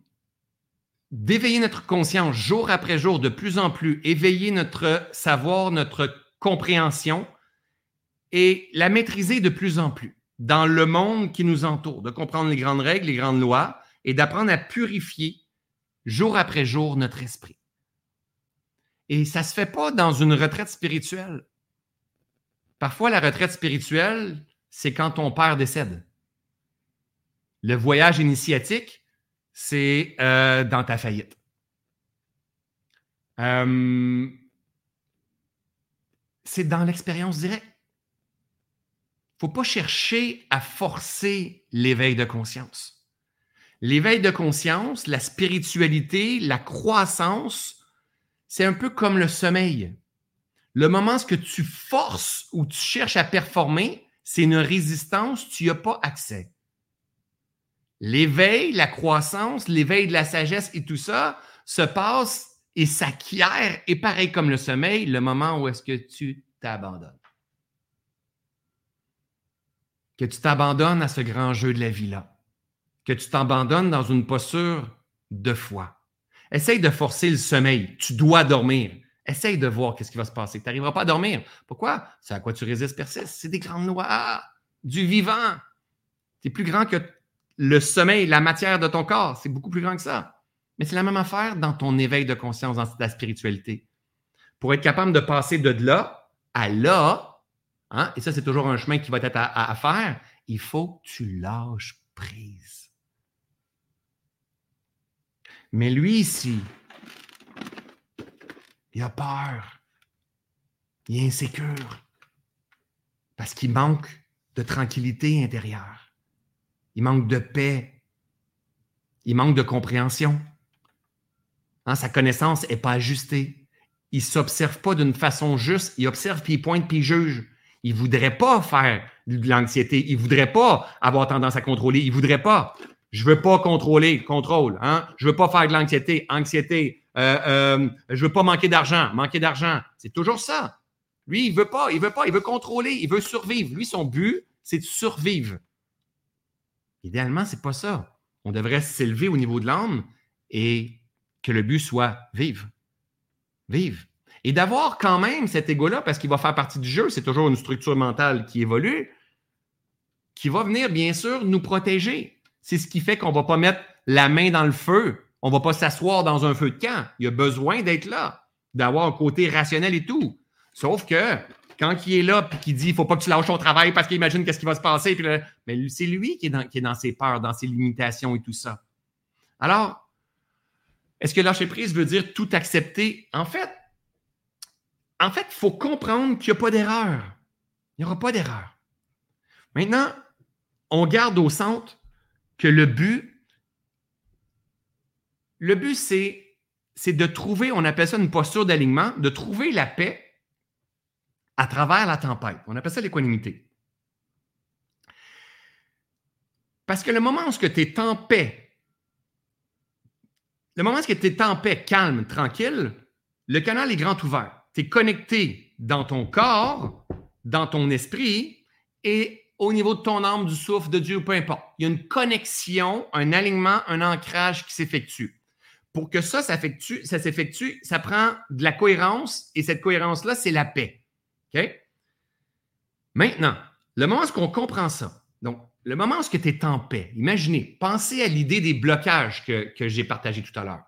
d'éveiller notre conscience jour après jour, de plus en plus, éveiller notre savoir, notre compréhension et la maîtriser de plus en plus dans le monde qui nous entoure, de comprendre les grandes règles, les grandes lois et d'apprendre à purifier jour après jour notre esprit. Et ça ne se fait pas dans une retraite spirituelle. Parfois, la retraite spirituelle, c'est quand ton père décède. Le voyage initiatique, c'est euh, dans ta faillite. Euh, c'est dans l'expérience directe. Faut pas chercher à forcer l'éveil de conscience. L'éveil de conscience, la spiritualité, la croissance, c'est un peu comme le sommeil. Le moment où tu forces ou tu cherches à performer, c'est une résistance, tu n'y as pas accès. L'éveil, la croissance, l'éveil de la sagesse et tout ça se passe et s'acquiert, et pareil comme le sommeil, le moment où est-ce que tu t'abandonnes. Que tu t'abandonnes à ce grand jeu de la vie-là. Que tu t'abandonnes dans une posture de foi. Essaye de forcer le sommeil. Tu dois dormir. Essaye de voir qu'est-ce qui va se passer. Tu n'arriveras pas à dormir. Pourquoi? C'est à quoi tu résistes, persiste. C'est des grandes lois du vivant. Es plus grand que le sommeil, la matière de ton corps. C'est beaucoup plus grand que ça. Mais c'est la même affaire dans ton éveil de conscience, dans ta spiritualité. Pour être capable de passer de là à là, hein, et ça, c'est toujours un chemin qui va être à, faire, il faut que tu lâches prise. Mais lui ici, il a peur. Il est insécure. Parce qu'il manque de tranquillité intérieure. Il manque de paix. Il manque de compréhension. Hein, sa connaissance n'est pas ajustée. Il ne s'observe pas d'une façon juste. Il observe, puis il pointe, puis il juge. Il ne voudrait pas faire de l'anxiété. Il ne voudrait pas avoir tendance à contrôler. Il ne voudrait pas. Je ne veux pas contrôler, contrôle. Hein? Je ne veux pas faire de l'anxiété, anxiété. Euh, euh, je ne veux pas manquer d'argent, manquer d'argent. C'est toujours ça. Lui, il ne veut pas, il veut pas, il veut contrôler, il veut survivre. Lui, son but, c'est de survivre. Idéalement, ce n'est pas ça. On devrait s'élever au niveau de l'âme et que le but soit vive. Vive. Et d'avoir quand même cet ego-là, parce qu'il va faire partie du jeu, c'est toujours une structure mentale qui évolue, qui va venir, bien sûr, nous protéger. C'est ce qui fait qu'on ne va pas mettre la main dans le feu. On ne va pas s'asseoir dans un feu de camp. Il y a besoin d'être là, d'avoir un côté rationnel et tout. Sauf que quand il est là et qu'il dit il ne faut pas que tu lâches ton travail parce qu'il imagine qu'est-ce qui va se passer, puis mais c'est lui qui est, dans, qui est dans ses peurs, dans ses limitations et tout ça. Alors, est-ce que lâcher prise veut dire tout accepter? En fait, en fait, il faut comprendre qu'il n'y a pas d'erreur. Il n'y aura pas d'erreur. Maintenant, on garde au centre que le but, le but, c'est, c'est de trouver, on appelle ça une posture d'alignement, de trouver la paix à travers la tempête. On appelle ça l'équanimité. Parce que le moment où tu es en paix le moment où tu es en paix, calme, tranquille, le canal est grand ouvert. Tu es connecté dans ton corps, dans ton esprit et au niveau de ton âme, du souffle, de Dieu, peu importe. Il y a une connexion, un alignement, un ancrage qui s'effectue. Pour que ça, ça s'effectue, ça, prend de la cohérence et cette cohérence-là, c'est la paix. OK? Maintenant, le moment où on comprend ça, donc le moment où tu es en paix, imaginez, pensez à l'idée des blocages que, j'ai partagé tout à l'heure.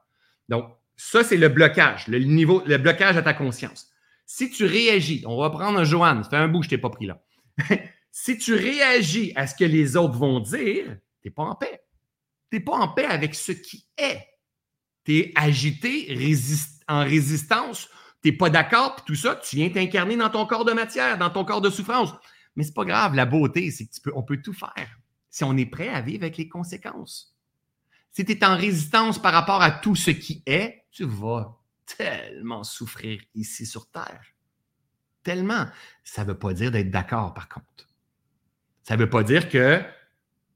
Donc, ça, c'est le blocage, le niveau, le blocage à ta conscience. Si tu réagis, on va prendre un Joanne, ça fait un bout que je t'ai pas pris là. si tu réagis à ce que les autres vont dire, tu n'es pas en paix. Tu n'es pas en paix avec ce qui est. Tu es agité, en résistance, tu n'es pas d'accord, puis tout ça, tu viens t'incarner dans ton corps de matière, dans ton corps de souffrance. Mais c'est pas grave. La beauté, c'est qu'on peut tout faire si on est prêt à vivre avec les conséquences. Si tu es en résistance par rapport à tout ce qui est, tu vas tellement souffrir ici sur Terre. Tellement. Ça ne veut pas dire d'être d'accord, par contre. Ça ne veut pas dire que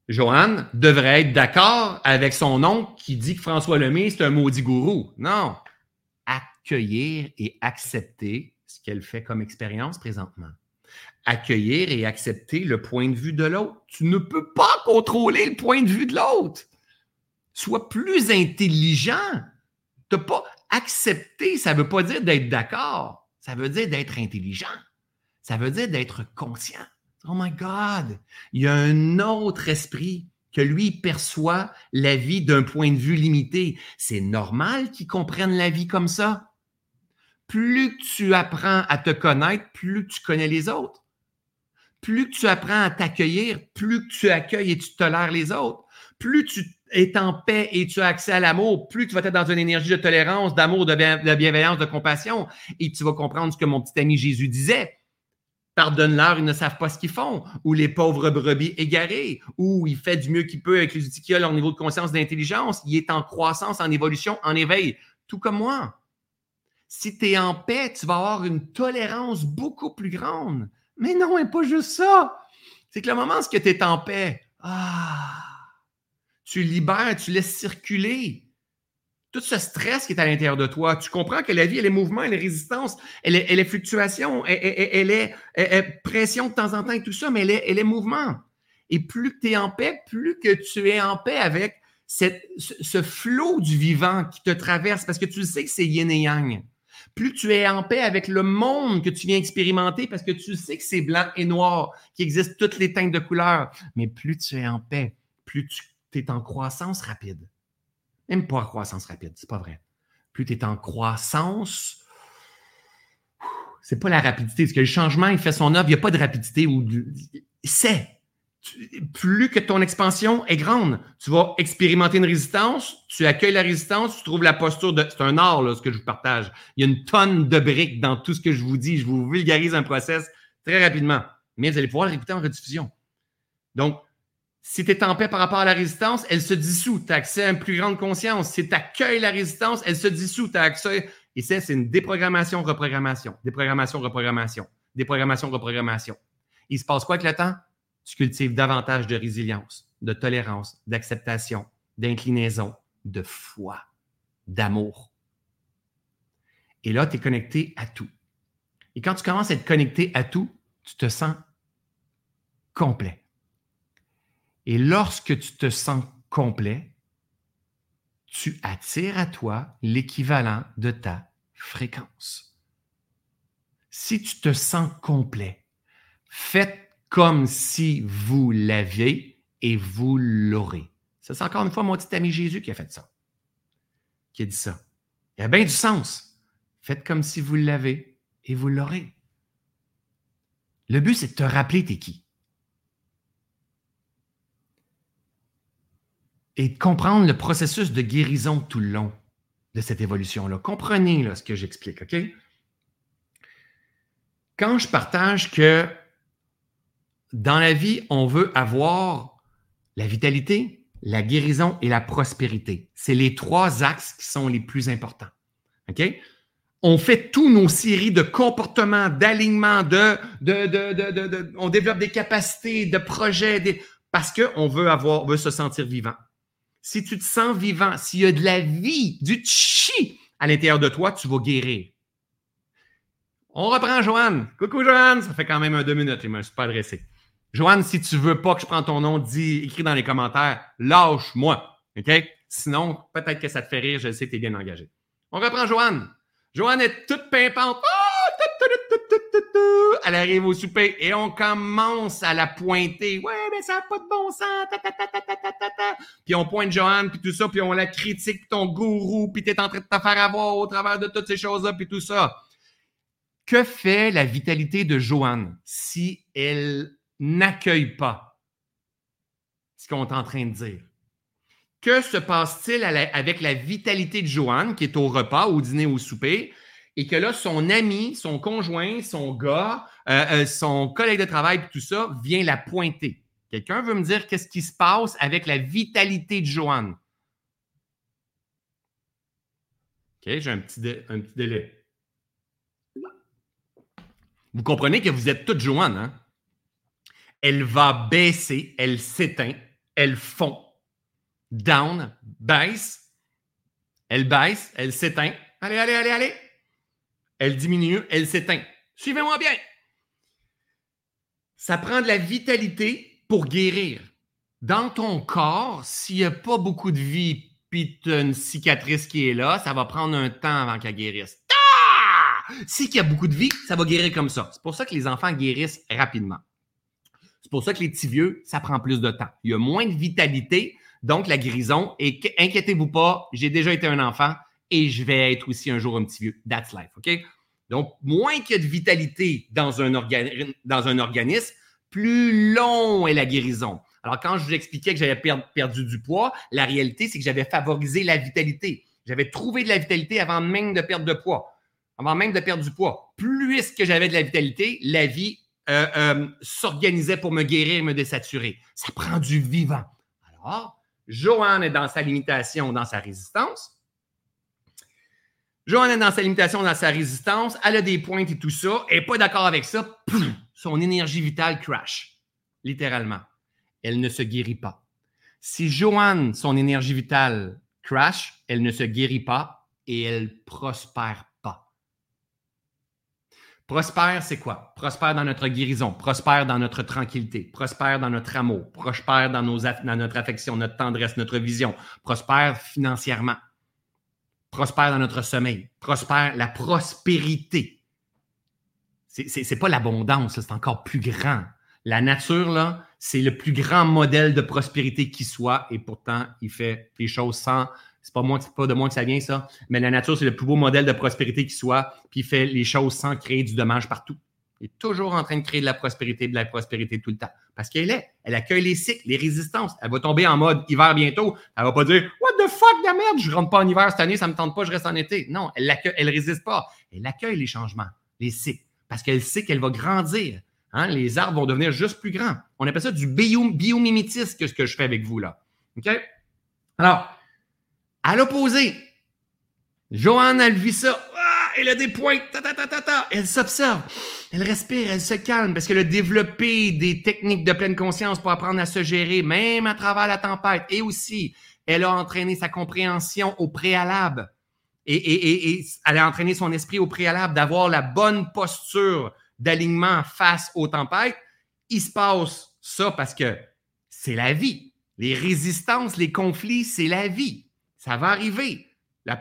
Joanne devrait être d'accord avec son oncle qui dit que François Lemay, c'est un maudit gourou. Non. Accueillir et accepter ce qu'elle fait comme expérience présentement accueillir et accepter le point de vue de l'autre. Tu ne peux pas contrôler le point de vue de l'autre. Sois plus intelligent. Tu pas accepter, ça ne veut pas dire d'être d'accord. Ça veut dire d'être intelligent. Ça veut dire d'être conscient. Oh my God! Il y a un autre esprit que lui perçoit la vie d'un point de vue limité. C'est normal qu'il comprenne la vie comme ça. Plus tu apprends à te connaître, plus tu connais les autres. Plus tu apprends à t'accueillir, plus tu accueilles et tu tolères les autres. Plus tu es en paix et tu as accès à l'amour, plus tu vas être dans une énergie de tolérance, d'amour, de, bienveillance, de compassion. Et tu vas comprendre ce que mon petit ami Jésus disait Pardonne-leur, ils ne savent pas ce qu'ils font. Ou les pauvres brebis égarés. Ou il fait du mieux qu'il peut avec les outils qu'il a, leur niveau de conscience, d'intelligence. Il est en croissance, en évolution, en éveil. Tout comme moi. Si tu es en paix, tu vas avoir une tolérance beaucoup plus grande. Mais non, et pas juste ça. C'est que le moment où tu es en paix, ah, tu libères, tu laisses circuler tout ce stress qui est à l'intérieur de toi. Tu comprends que la vie, elle est mouvement, elle est résistance, elle est, elle est fluctuation, elle, est, pression de temps en temps et tout ça, mais elle est, mouvement. Et plus tu es en paix, plus que tu es en paix avec ce, flot du vivant qui te traverse, parce que tu sais que c'est yin et yang. Plus tu es en paix avec le monde que tu viens expérimenter, parce que tu sais que c'est blanc et noir, qu'il existe toutes les teintes de couleurs, mais plus tu es en paix, plus tu es en croissance rapide. Même pas en croissance rapide, c'est pas vrai. Plus tu es en croissance, c'est pas la rapidité. Parce que le changement, il fait son œuvre, il n'y a pas de rapidité ou c'est. Plus que ton expansion est grande, tu vas expérimenter une résistance, tu accueilles la résistance, tu trouves la posture de. C'est un art, là, ce que je vous partage. Il y a une tonne de briques dans tout ce que je vous dis. Je vous vulgarise un process très rapidement. Mais vous allez pouvoir l'écouter en rediffusion. Donc, si tu es en paix par rapport à la résistance, elle se dissout. Tu as accès à une plus grande conscience. Si tu accueilles la résistance, elle se dissout. Tu as accès. Et ça, c'est une déprogrammation, reprogrammation. Déprogrammation, reprogrammation. Déprogrammation, reprogrammation. Il se passe quoi avec le temps? Tu cultives davantage de résilience, de tolérance, d'acceptation, d'inclinaison, de foi, d'amour. Et là, tu es connecté à tout. Et quand tu commences à être connecté à tout, tu te sens complet. Et lorsque tu te sens complet, tu attires à toi l'équivalent de ta fréquence. Si tu te sens complet, faites comme si vous l'aviez et vous l'aurez. Ça, c'est encore une fois mon petit ami Jésus qui a fait ça, qui a dit ça. Il y a bien du sens. Faites comme si vous l'avez et vous l'aurez. Le but, c'est de te rappeler t'es qui. Et de comprendre le processus de guérison tout le long de cette évolution-là. Comprenez ce que j'explique, OK? Quand je partage que dans la vie, on veut avoir la vitalité, la guérison et la prospérité. C'est les trois axes qui sont les plus importants. On fait tous nos séries de comportements, d'alignements, de, on développe des capacités, de projets, parce qu'on veut avoir, veut se sentir vivant si tu te sens vivant, s'il y a de la vie, du chi à l'intérieur de toi, tu vas guérir. On reprend Joanne. Coucou Joanne, ça fait quand même un deux minutes, je me suis pas adressé. Joanne, si tu veux pas que je prenne ton nom, dis, écris dans les commentaires, lâche-moi. OK? Sinon, peut-être que ça te fait rire, je sais que tu es bien engagé. On reprend Joanne. Joanne est toute pimpante. Elle arrive au souper et on commence à la pointer. Ouais, mais ça n'a pas de bon sens. puis on pointe Joanne, puis tout ça, puis on la critique, ton gourou, puis tu es en train de te faire avoir au travers de toutes ces choses-là, puis tout ça. Que fait la vitalité de Joanne si elle n'accueille pas ce qu'on est en train de dire? Que se passe-t-il avec la vitalité de Joanne, qui est au repas, au dîner, au souper, et que là, son ami, son conjoint, son gars, euh, euh, son collègue de travail, tout ça, vient la pointer. Quelqu'un veut me dire qu'est-ce qui se passe avec la vitalité de Joanne? OK, j'ai un petit, un petit délai. Vous comprenez que vous êtes toute Joanne, hein? Elle va baisser, elle s'éteint, elle fond. Down, baisse, elle baisse, elle s'éteint. Allez, allez, allez, allez elle diminue, elle s'éteint. Suivez-moi bien. Ça prend de la vitalité pour guérir. Dans ton corps, s'il n'y a pas beaucoup de vie, puis tu une cicatrice qui est là, ça va prendre un temps avant qu'elle guérisse. Ah! S'il y a beaucoup de vie, ça va guérir comme ça. C'est pour ça que les enfants guérissent rapidement. C'est pour ça que les petits vieux, ça prend plus de temps. Il y a moins de vitalité, donc la guérison. Et inquiétez-vous pas, j'ai déjà été un enfant et je vais être aussi un jour un petit vieux. That's life, OK? Donc, moins qu'il y a de vitalité dans un, organisme, plus long est la guérison. Alors, quand je vous expliquais que j'avais perdu du poids, la réalité, c'est que j'avais favorisé la vitalité. J'avais trouvé de la vitalité avant même de perdre de poids, avant même de perdre du poids. Plus que j'avais de la vitalité, la vie euh, euh, s'organisait pour me guérir et me désaturer. Ça prend du vivant. Alors, Joanne est dans sa limitation, dans sa résistance. Joanne est dans sa limitation, dans sa résistance. Elle a des pointes et tout ça. Elle n'est pas d'accord avec ça. son énergie vitale crash, littéralement. Elle ne se guérit pas. Si Joanne, son énergie vitale crash, elle ne se guérit pas et elle prospère pas. Prospère, c'est quoi? Prospère dans notre guérison, prospère dans notre tranquillité, prospère dans notre amour, prospère dans, nos, dans notre affection, notre tendresse, notre vision, prospère financièrement, prospère dans notre sommeil, prospère la prospérité. C'est pas l'abondance, c'est encore plus grand. La nature, c'est le plus grand modèle de prospérité qui soit, et pourtant, il fait les choses sans. C'est pas, moi, pas de moi que ça vient, ça. Mais la nature, c'est le plus beau modèle de prospérité qui soit, puis il fait les choses sans créer du dommage partout. Est toujours en train de créer de la prospérité, de la prospérité tout le temps. Parce qu'elle est. Elle accueille les cycles, les résistances. Elle va tomber en mode hiver bientôt. Elle va pas dire What the fuck de merde, je rentre pas en hiver cette année, ça me tente pas, je reste en été. Non, elle ne elle résiste pas. Elle accueille les changements, les cycles. Parce qu'elle sait qu'elle va grandir. Hein, les arbres vont devenir juste plus grands. On appelle ça du biomimétisme, que ce que je fais avec vous là. OK? Alors, à l'opposé, Joanne, elle vit ça. Elle a des points. elle s'observe. Elle respire, elle se calme parce qu'elle a développé des techniques de pleine conscience pour apprendre à se gérer, même à travers la tempête. Et aussi, elle a entraîné sa compréhension au préalable. Et elle a entraîné son esprit au préalable d'avoir la bonne posture d'alignement face aux tempêtes, il se passe ça parce que c'est la vie. Les résistances, les conflits, c'est la vie. Ça va arriver.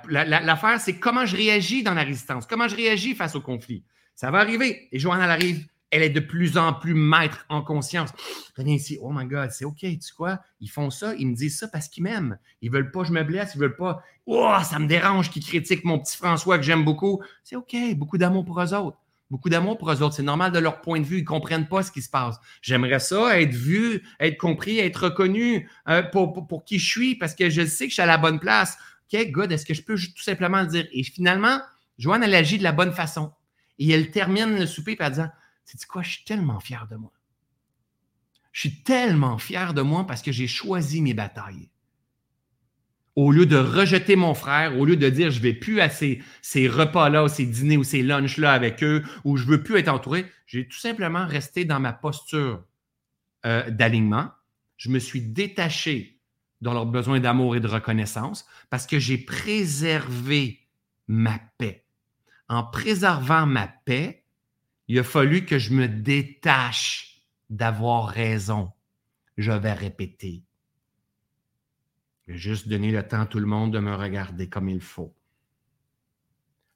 L'affaire, c'est comment je réagis dans la résistance, comment je réagis face au conflit. Ça va arriver. Et Joanne, elle arrive, elle est de plus en plus maître en conscience. Reviens ici, oh my God, c'est OK, tu sais quoi? Ils font ça, ils me disent ça parce qu'ils m'aiment. Ils veulent pas que je me blesse, ils veulent pas, oh, ça me dérange qu'ils critiquent mon petit François que j'aime beaucoup. C'est OK, beaucoup d'amour pour eux autres beaucoup d'amour pour eux autres. C'est normal de leur point de vue. Ils ne comprennent pas ce qui se passe. J'aimerais ça, être vu, être compris, être reconnu euh, pour, pour, qui je suis parce que je sais que je suis à la bonne place. OK, good, est-ce que je peux tout simplement le dire? Et finalement, Joanne, elle agit de la bonne façon. Et elle termine le souper par disant C'est quoi, je suis tellement fier de moi. Je suis tellement fier de moi parce que j'ai choisi mes batailles au lieu de rejeter mon frère, au lieu de dire je vais plus à ces, repas-là, ces dîners ou ces lunchs-là avec eux, ou je veux plus être entouré, j'ai tout simplement resté dans ma posture euh, d'alignement. Je me suis détaché dans leurs besoins d'amour et de reconnaissance parce que j'ai préservé ma paix. En préservant ma paix, il a fallu que je me détache d'avoir raison. Je vais répéter j'ai juste donné le temps à tout le monde de me regarder comme il faut.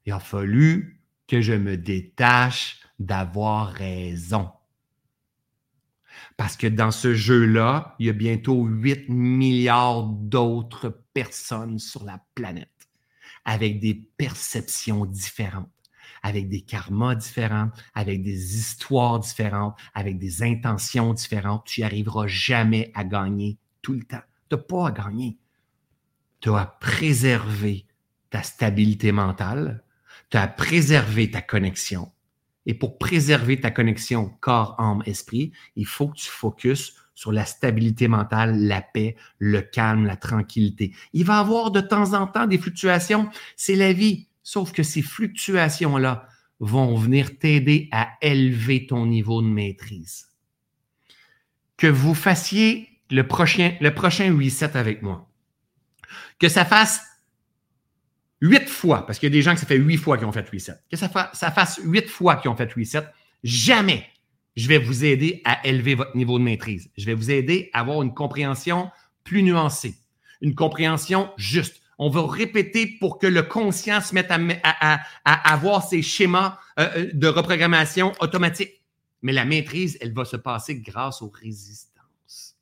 Il a fallu que je me détache d'avoir raison. Parce que dans ce jeu-là, il y a bientôt 8 milliards d'autres personnes sur la planète avec des perceptions différentes, avec des karmas différents, avec des histoires différentes, avec des intentions différentes. Tu n'y arriveras jamais à gagner tout le temps. Tu n'as pas à gagner tu as préservé ta stabilité mentale, tu as préservé ta connexion. Et pour préserver ta connexion corps, âme, esprit, il faut que tu focuses sur la stabilité mentale, la paix, le calme, la tranquillité. Il va y avoir de temps en temps des fluctuations, c'est la vie. Sauf que ces fluctuations-là vont venir t'aider à élever ton niveau de maîtrise. Que vous fassiez le prochain, le prochain reset avec moi que ça fasse huit fois, parce qu'il y a des gens que ça fait huit fois qui ont fait reset, que ça, fasse huit fois qui ont fait reset, jamais je vais vous aider à élever votre niveau de maîtrise. Je vais vous aider à avoir une compréhension plus nuancée, une compréhension juste. On va répéter pour que le conscient se mette à, avoir ces schémas euh, euh, de reprogrammation automatique. Mais la maîtrise, elle va se passer grâce aux résistances.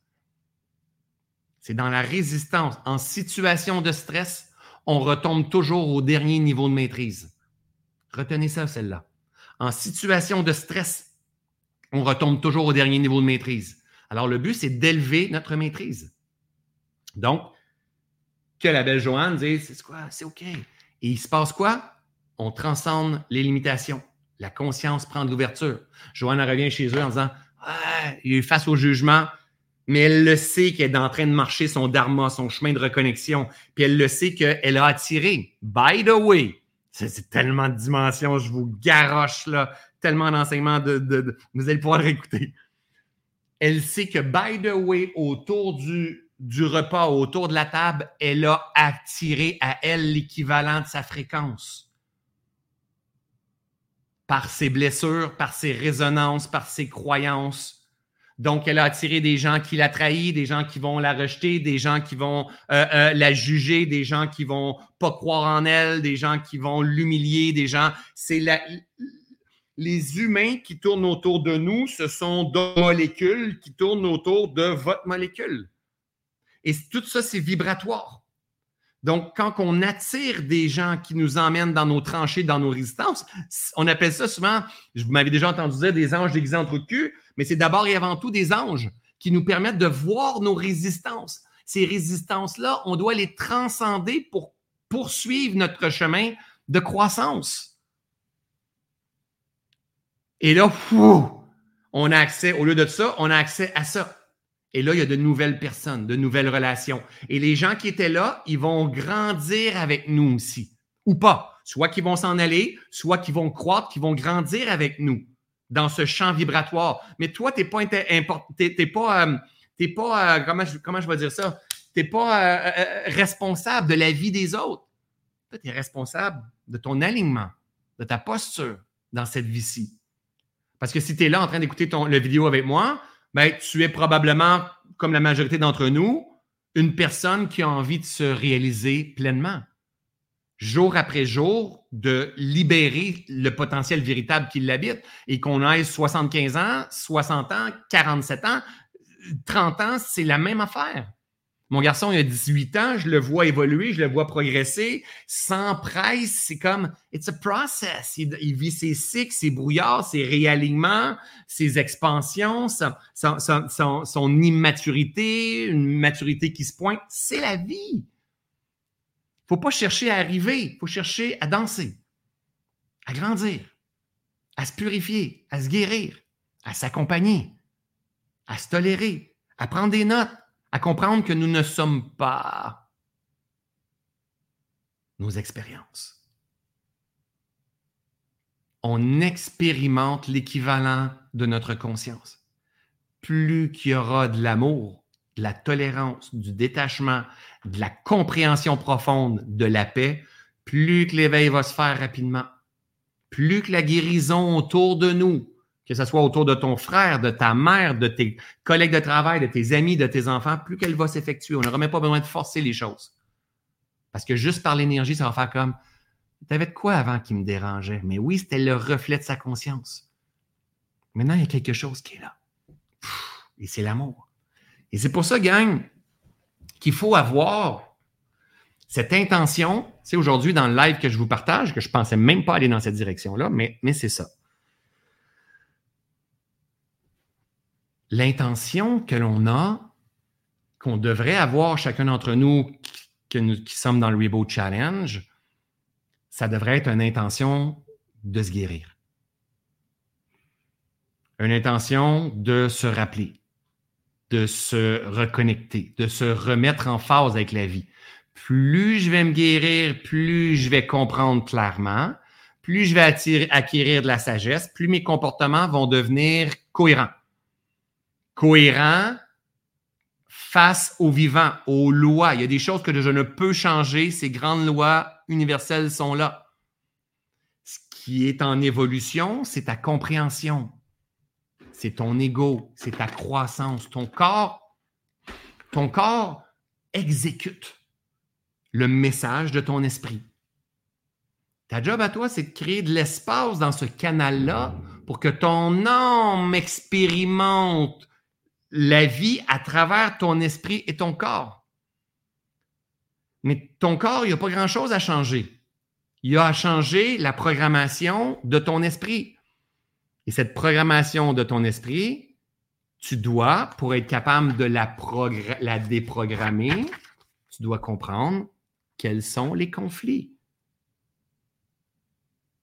C'est dans la résistance, en situation de stress, on retombe toujours au dernier niveau de maîtrise. Retenez ça, celle-là. En situation de stress, on retombe toujours au dernier niveau de maîtrise. Alors, le but, c'est d'élever notre maîtrise. Donc, que la belle Joanne dise, c'est quoi? C'est OK. Et il se passe quoi? On transcende les limitations. La conscience prend de l'ouverture. Joanne revient chez eux en disant, ah, il est face au jugement, mais elle le sait qu'elle est en train de marcher son dharma, son chemin de reconnexion. Puis elle le sait qu'elle a attiré. By the way, c'est tellement de dimensions, je vous garoche là, tellement d'enseignements, de, vous allez pouvoir écouter. Elle sait que, by the way, autour du, du repas, autour de la table, elle a attiré à elle l'équivalent de sa fréquence. Par ses blessures, par ses résonances, par ses croyances, donc, elle a attiré des gens qui la trahissent, des gens qui vont la rejeter, des gens qui vont euh, euh, la juger, des gens qui vont pas croire en elle, des gens qui vont l'humilier, des gens. C'est les humains qui tournent autour de nous, ce sont deux molécules qui tournent autour de votre molécule. Et tout ça, c'est vibratoire. Donc, quand on attire des gens qui nous emmènent dans nos tranchées, dans nos résistances, on appelle ça souvent, vous m'avez déjà entendu dire des anges déguisés cul, mais c'est d'abord et avant tout des anges qui nous permettent de voir nos résistances. Ces résistances-là, on doit les transcender pour poursuivre notre chemin de croissance. Et là, on a accès, au lieu de ça, on a accès à ça. Et là, il y a de nouvelles personnes, de nouvelles relations. Et les gens qui étaient là, ils vont grandir avec nous aussi. Ou pas. Soit qu'ils vont s'en aller, soit qu'ils vont croître, qu'ils vont grandir avec nous dans ce champ vibratoire. Mais toi, tu n'es pas, t'es, pas, euh, pas euh, comment, je, comment vais dire ça? Tu n'es pas euh, responsable de la vie des autres. Tu es responsable de ton alignement, de ta posture dans cette vie-ci. Parce que si tu es là en train d'écouter ton, le vidéo avec moi, ben, tu es probablement, comme la majorité d'entre nous, une personne qui a envie de se réaliser pleinement. Jour après jour, de libérer le potentiel véritable qui l'habite et qu'on ait 75 ans, 60 ans, 47 ans, 30 ans, c'est la même affaire. Mon garçon, il a 18 ans, je le vois évoluer, je le vois progresser sans presse. C'est comme, it's a process. Il, vit ses cycles, ses brouillards, ses réalignements, ses expansions, son, son, immaturité, une maturité qui se pointe. C'est la vie. Faut pas chercher à arriver, il faut chercher à danser, à grandir, à se purifier, à se guérir, à s'accompagner, à se tolérer, à prendre des notes à comprendre que nous ne sommes pas nos expériences. On expérimente l'équivalent de notre conscience. Plus qu'il y aura de l'amour, de la tolérance, du détachement, de la compréhension profonde, de la paix, plus que l'éveil va se faire rapidement, plus que la guérison autour de nous que ce soit autour de ton frère, de ta mère, de tes collègues de travail, de tes amis, de tes enfants, plus qu'elle va s'effectuer. On n'aura même pas besoin de forcer les choses. Parce que juste par l'énergie, ça va faire comme T'avais de quoi avant qui me dérangeait? Mais oui, c'était le reflet de sa conscience. Maintenant, il y a quelque chose qui est là. Et c'est l'amour. Et c'est pour ça, gang, qu'il faut avoir cette intention. C'est aujourd'hui dans le live que je vous partage, que je ne pensais même pas aller dans cette direction-là, mais, c'est ça. l'intention que l'on a, qu'on devrait avoir chacun d'entre nous, qui sommes dans le Reboot Challenge, ça devrait être une intention de se guérir. Une intention de se rappeler, de se reconnecter, de se remettre en phase avec la vie. Plus je vais me guérir, plus je vais comprendre clairement, plus je vais acquérir de la sagesse, plus mes comportements vont devenir cohérents cohérent face au vivant, aux lois. Il y a des choses que je ne peux changer. Ces grandes lois universelles sont là. Ce qui est en évolution, c'est ta compréhension. C'est ton ego, c'est ta croissance. Ton corps, ton corps exécute le message de ton esprit. Ta job à toi, c'est de créer de l'espace dans ce canal-là pour que ton âme expérimente la vie à travers ton esprit et ton corps. Mais ton corps, il n'y a pas grand-chose à changer. Il y a à changer la programmation de ton esprit. Et cette programmation de ton esprit, tu dois, pour être capable de la, déprogrammer, tu dois comprendre quels sont les conflits.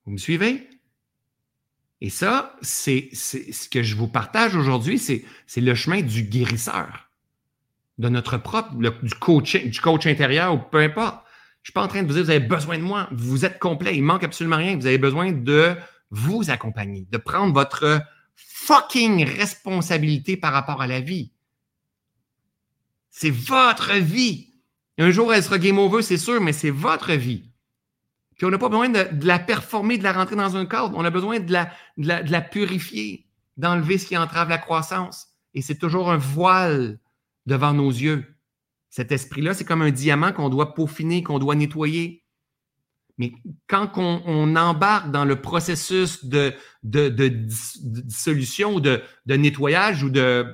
Vous me suivez? Et ça, c'est ce que je vous partage aujourd'hui, c'est le chemin du guérisseur, de notre propre, du, coach, du coach intérieur ou peu importe. Je ne suis pas en train de vous dire, vous avez besoin de moi, vous êtes complet, il manque absolument rien, vous avez besoin de vous accompagner, de prendre votre fucking responsabilité par rapport à la vie. C'est votre vie. Un jour, elle sera game over, c'est sûr, mais c'est votre vie. Puis on n'a pas besoin de, la performer, de la rentrer dans un cadre. On a besoin de la, de la, purifier, d'enlever ce qui entrave la croissance. Et c'est toujours un voile devant nos yeux. Cet esprit-là, c'est comme un diamant qu'on doit peaufiner, qu'on doit nettoyer. Mais quand on, embarque dans le processus de, de, dissolution ou de, nettoyage ou de,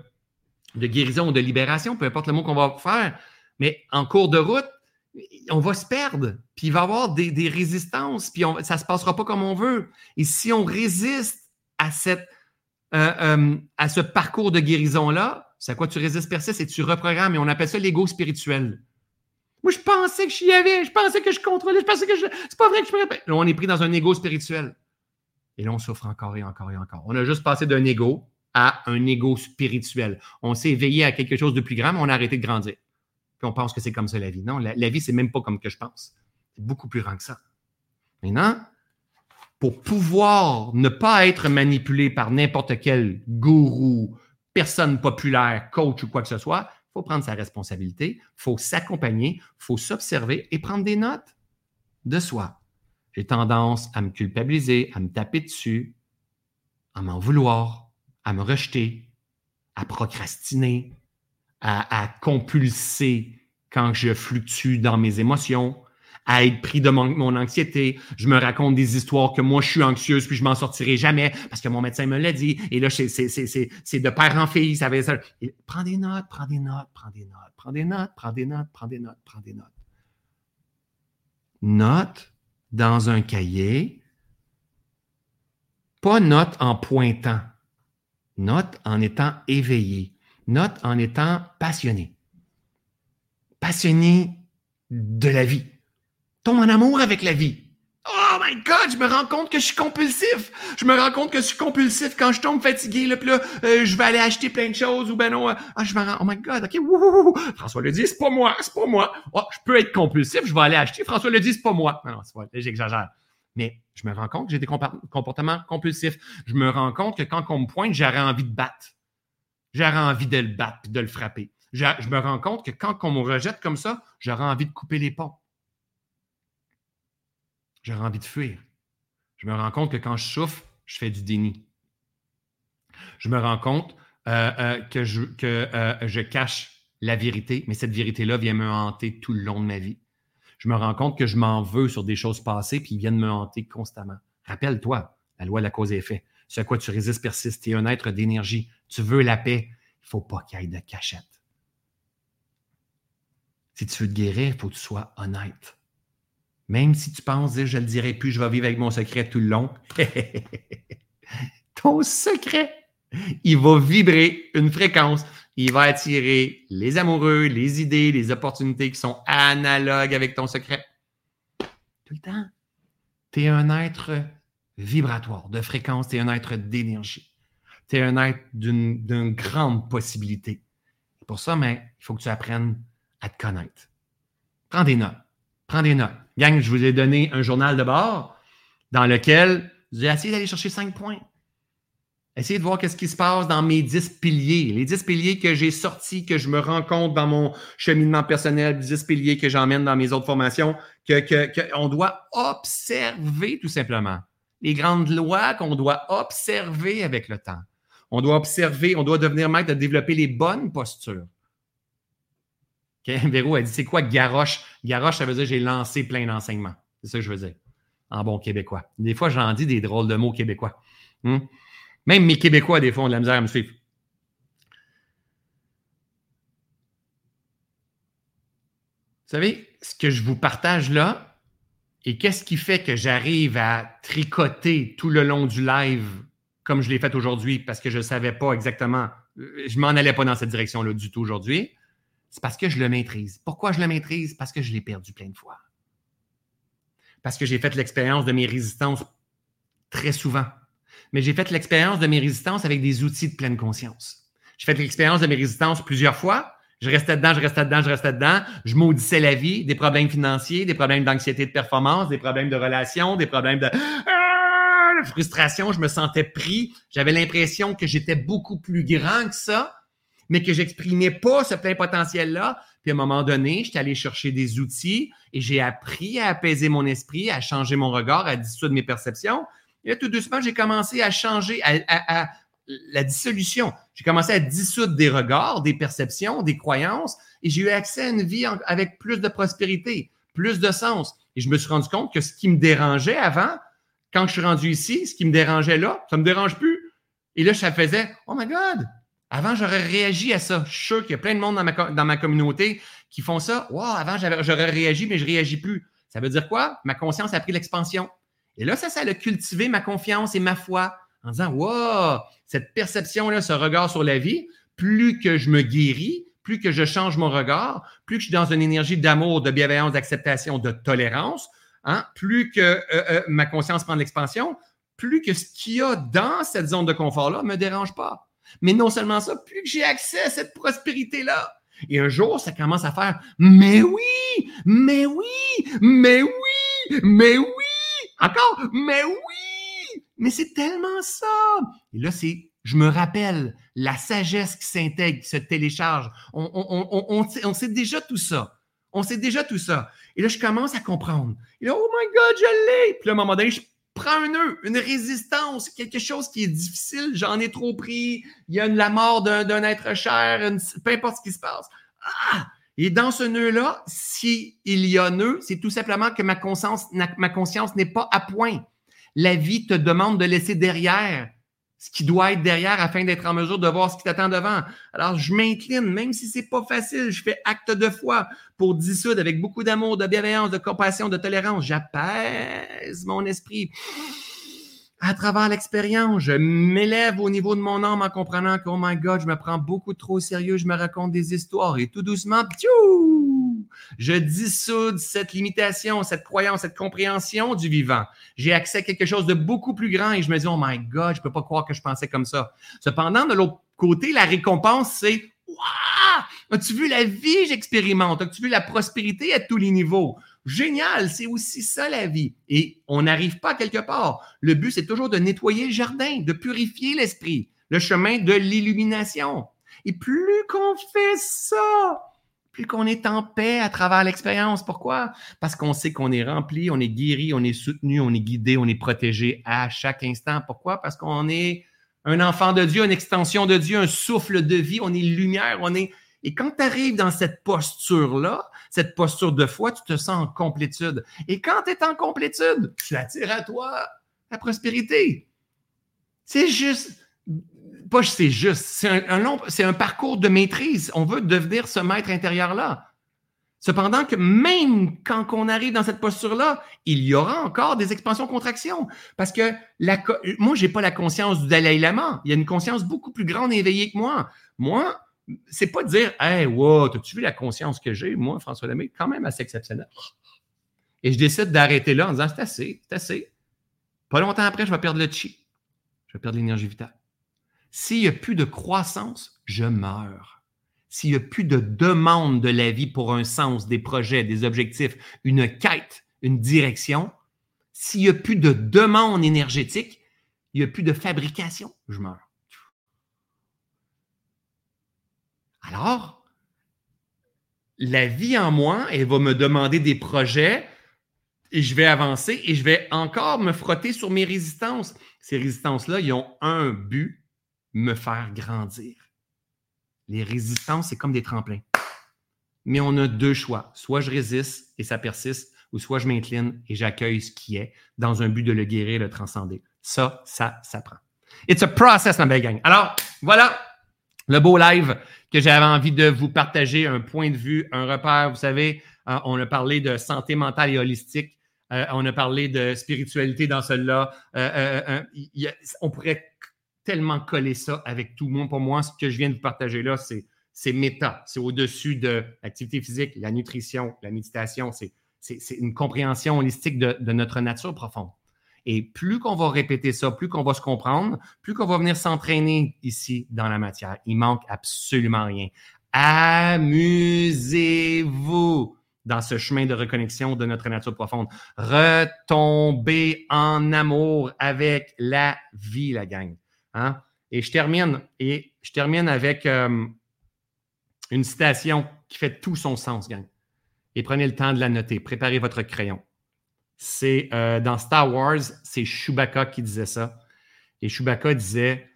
de guérison ou de libération, peu importe le mot qu'on va faire, mais en cours de route, on va se perdre, puis il va y avoir des, résistances, puis ça ne se passera pas comme on veut. Et si on résiste à, cette, euh, euh, à ce parcours de guérison-là, c'est à quoi tu résistes, persistes et tu reprogrammes, et on appelle ça l'ego spirituel. Moi, je pensais que j'y avais, je pensais que je contrôlais, je pensais que je. C'est pas vrai que je pourrais. Là, on est pris dans un ego spirituel. Et là, on souffre encore et encore et encore. On a juste passé d'un ego à un ego spirituel. On s'est éveillé à quelque chose de plus grand, mais on a arrêté de grandir on pense que c'est comme ça la vie. Non, la, vie, c'est même pas comme que je pense. C'est beaucoup plus grand que ça. Maintenant, pour pouvoir ne pas être manipulé par n'importe quel gourou, personne populaire, coach ou quoi que ce soit, faut prendre sa responsabilité, il faut s'accompagner, faut s'observer et prendre des notes de soi. J'ai tendance à me culpabiliser, à me taper dessus, à m'en vouloir, à me rejeter, à procrastiner, à, compulser quand je fluctue dans mes émotions, à être pris de mon, anxiété. Je me raconte des histoires que moi, je suis anxieuse, puis je m'en sortirai jamais parce que mon médecin me l'a dit. Et là, c'est de père en fille. Ça, ça. prends des notes, prends des notes, prends des notes, prends des notes, prends des notes, prends des notes, prends des notes. Note dans un cahier, pas note en pointant, note en étant éveillé. Note en étant passionné. Passionné de la vie. Tombe en amour avec la vie. Oh my God, je me rends compte que je suis compulsif. Je me rends compte que je suis compulsif quand je tombe fatigué. Là, euh, je vais aller acheter plein de choses ou ben non. Euh, ah, je me rends. Oh my God, ok. François le dit, c'est pas moi, c'est pas moi. Oh, je peux être compulsif, je vais aller acheter. François le dit, c'est pas moi. Non, non, c'est pas. J'exagère. Mais je me rends compte que j'ai des comportements compulsifs. Je me rends compte que quand on me pointe, j'aurais envie de battre j'aurais envie de le battre de le frapper. Je, me rends compte que quand on me rejette comme ça, j'aurais envie de couper les ponts. J'aurais envie de fuir. Je me rends compte que quand je souffre, je fais du déni. Je me rends compte euh, euh, que, je, que euh, je cache la vérité, mais cette vérité-là vient me hanter tout le long de ma vie. Je me rends compte que je m'en veux sur des choses passées, puis ils viennent me hanter constamment. Rappelle-toi, la loi de la cause et effet. Ce à quoi tu résistes persiste. Tu es un être d'énergie. Tu veux la paix. Il ne faut pas qu'il y ait de cachette. Si tu veux te guérir, il faut que tu sois honnête. Même si tu penses, je ne le dirai plus, je vais vivre avec mon secret tout le long. Ton secret, il va vibrer une fréquence. Il va attirer les amoureux, les idées, les opportunités qui sont analogues avec ton secret. Tout le temps. Tu es un être vibratoire, de fréquence, tu es un être d'énergie. Tu es un être d'une grande possibilité. Pour ça, mais il faut que tu apprennes à te connaître. Prends des notes. Prends des notes. Gang, je vous ai donné un journal de bord dans lequel j'ai essayé d'aller chercher cinq points. Essayez de voir qu'est-ce qui se passe dans mes dix piliers. Les dix piliers que j'ai sortis, que je me rends compte dans mon cheminement personnel, dix piliers que j'emmène dans mes autres formations, que, doit observer tout simplement les grandes lois qu'on doit observer avec le temps. On doit observer, on doit devenir maître de développer les bonnes postures. Okay? Véro a dit c'est quoi garoche? Garoche, ça veut dire j'ai lancé plein d'enseignements. C'est ça que je veux dire, en bon québécois. Des fois, j'en dis des drôles de mots québécois. Hmm? Même mes Québécois, des fois, ont de la misère à me suivre. Vous savez, ce que je vous partage là, et qu'est-ce qui fait que j'arrive à tricoter tout le long du live comme je l'ai fait aujourd'hui parce que je ne savais pas exactement, euh, je m'en allais pas dans cette direction-là du tout aujourd'hui, c'est parce que je le maîtrise. Pourquoi je le maîtrise? Parce que je l'ai perdu plein de fois. Parce que j'ai fait l'expérience de mes résistances très souvent. Mais j'ai fait l'expérience de mes résistances avec des outils de pleine conscience. J'ai fait l'expérience de mes résistances plusieurs fois je restais dedans, je restais dedans, je restais dedans. Je maudissais la vie, des problèmes financiers, des problèmes d'anxiété de performance, des problèmes de relations, des problèmes de, ah, frustration. Je me sentais pris. J'avais l'impression que j'étais beaucoup plus grand que ça, mais que j'exprimais pas ce plein potentiel-là. Puis à un moment donné, j'étais allé chercher des outils et j'ai appris à apaiser mon esprit, à changer mon regard, à dissoudre mes perceptions. Et là, tout doucement, j'ai commencé à changer, à la dissolution. J'ai commencé à dissoudre des regards, des perceptions, des croyances, et j'ai eu accès à une vie avec plus de prospérité, plus de sens. Et je me suis rendu compte que ce qui me dérangeait avant, quand je suis rendu ici, ce qui me dérangeait là, ça me dérange plus. Et là, ça faisait, oh my God, avant, j'aurais réagi à ça. Je suis sûr qu'il y a plein de monde dans ma, communauté qui font ça. Avant, j'aurais réagi, mais je réagis plus. Ça veut dire quoi? Ma conscience a pris l'expansion. Et là, ça, ça a cultivé ma confiance et ma foi en disant, wow, cette perception-là, ce regard sur la vie, plus que je me guéris, plus que je change mon regard, plus que je suis dans une énergie d'amour, de bienveillance, d'acceptation, de tolérance, hein, plus que euh, euh, ma conscience prend l'expansion, plus que ce qu'il y a dans cette zone de confort-là ne me dérange pas. Mais non seulement ça, plus que j'ai accès à cette prospérité-là. Et un jour, ça commence à faire Mais oui, mais oui, mais oui, mais oui, encore, mais oui. Mais c'est tellement ça. Et là, c'est, je me rappelle, la sagesse qui s'intègre, qui se télécharge. On, sait déjà tout ça. On sait déjà tout ça. Et là, je commence à comprendre. Et là, oh my God, je l'ai. Puis là, à un moment donné, je prends un nœud, une résistance, quelque chose qui est difficile. J'en ai trop pris. Il y a la mort d'un être cher, peu importe ce qui se passe. Ah! Et dans ce nœud-là, s'il y a nœud, c'est tout simplement que ma conscience n'est pas à point. La vie te demande de laisser derrière ce qui doit être derrière afin d'être en mesure de voir ce qui t'attend devant. Alors, je m'incline, même si c'est pas facile, je fais acte de foi pour dissoudre avec beaucoup d'amour, de bienveillance, de compassion, de tolérance. J'apaise mon esprit à travers l'expérience. Je m'élève au niveau de mon âme en comprenant que, oh my God, je me prends beaucoup trop au sérieux, je me raconte des histoires et tout doucement, je dissoude cette limitation, cette croyance, cette compréhension du vivant. J'ai accès à quelque chose de beaucoup plus grand et je me dis, oh my God, je peux pas croire que je pensais comme ça. Cependant, de l'autre côté, la récompense, c'est, waouh, as-tu vu la vie j'expérimente? As-tu vu la prospérité à tous les niveaux? Génial, c'est aussi ça la vie. Et on n'arrive pas quelque part. Le but, c'est toujours de nettoyer le jardin, de purifier l'esprit, le chemin de l'illumination. Et plus qu'on fait ça, plus qu'on est en paix à travers l'expérience. Pourquoi? Parce qu'on sait qu'on est rempli, on est guéri, on est soutenu, on est guidé, on est protégé à chaque instant. Pourquoi? Parce qu'on est un enfant de Dieu, une extension de Dieu, un souffle de vie, on est lumière, on est... Et quand tu arrives dans cette posture-là, cette posture de foi, tu te sens en complétude. Et quand tu es en complétude, tu attires à toi la prospérité. C'est juste pas c'est juste, c'est un, long, c'est un parcours de maîtrise. On veut devenir ce maître intérieur-là. Cependant que même quand on arrive dans cette posture-là, il y aura encore des expansions-contractions. Parce que moi, j'ai pas la conscience du Dalai Lama. Il y a une conscience beaucoup plus grande et éveillée que moi. Moi, c'est pas dire, hey, wow, as-tu vu la conscience que j'ai? Moi, François Lemay, quand même assez exceptionnel. Et je décide d'arrêter là en disant, c'est assez, c'est assez. Pas longtemps après, je vais perdre le chi. Je vais perdre l'énergie vitale. S'il n'y a plus de croissance, je meurs. S'il n'y a plus de demande de la vie pour un sens, des projets, des objectifs, une quête, une direction, s'il n'y a plus de demande énergétique, il n'y a plus de fabrication, je meurs. Alors, la vie en moi, elle va me demander des projets et je vais avancer et je vais encore me frotter sur mes résistances. Ces résistances-là, ils ont un but, me faire grandir. Les résistances, c'est comme des tremplins. Mais on a deux choix. Soit je résiste et ça persiste, ou soit je m'incline et j'accueille ce qui est dans un but de le guérir, le transcender. Ça, ça, ça prend. It's a process, ma belle gang. Alors, voilà le beau live que j'avais envie de vous partager, un point de vue, un repère. Vous savez, euh, on a parlé de santé mentale et holistique. Euh, on a parlé de spiritualité dans celle-là. Euh, on pourrait tellement coller ça avec tout le monde. Pour moi, ce que je viens de vous partager là, c'est, c'est méta. C'est au-dessus de l'activité physique, la nutrition, la méditation. C'est, une compréhension holistique de notre nature profonde. Et plus qu'on va répéter ça, plus qu'on va se comprendre, plus qu'on va venir s'entraîner ici dans la matière. Il manque absolument rien. Amusez-vous dans ce chemin de reconnexion de notre nature profonde. Retombez en amour avec la vie, la gang. Hein? Et je termine, et je termine avec euh, une citation qui fait tout son sens, gang. Et prenez le temps de la noter. Préparez votre crayon. C'est euh, dans Star Wars, c'est Chewbacca qui disait ça. Et Chewbacca disait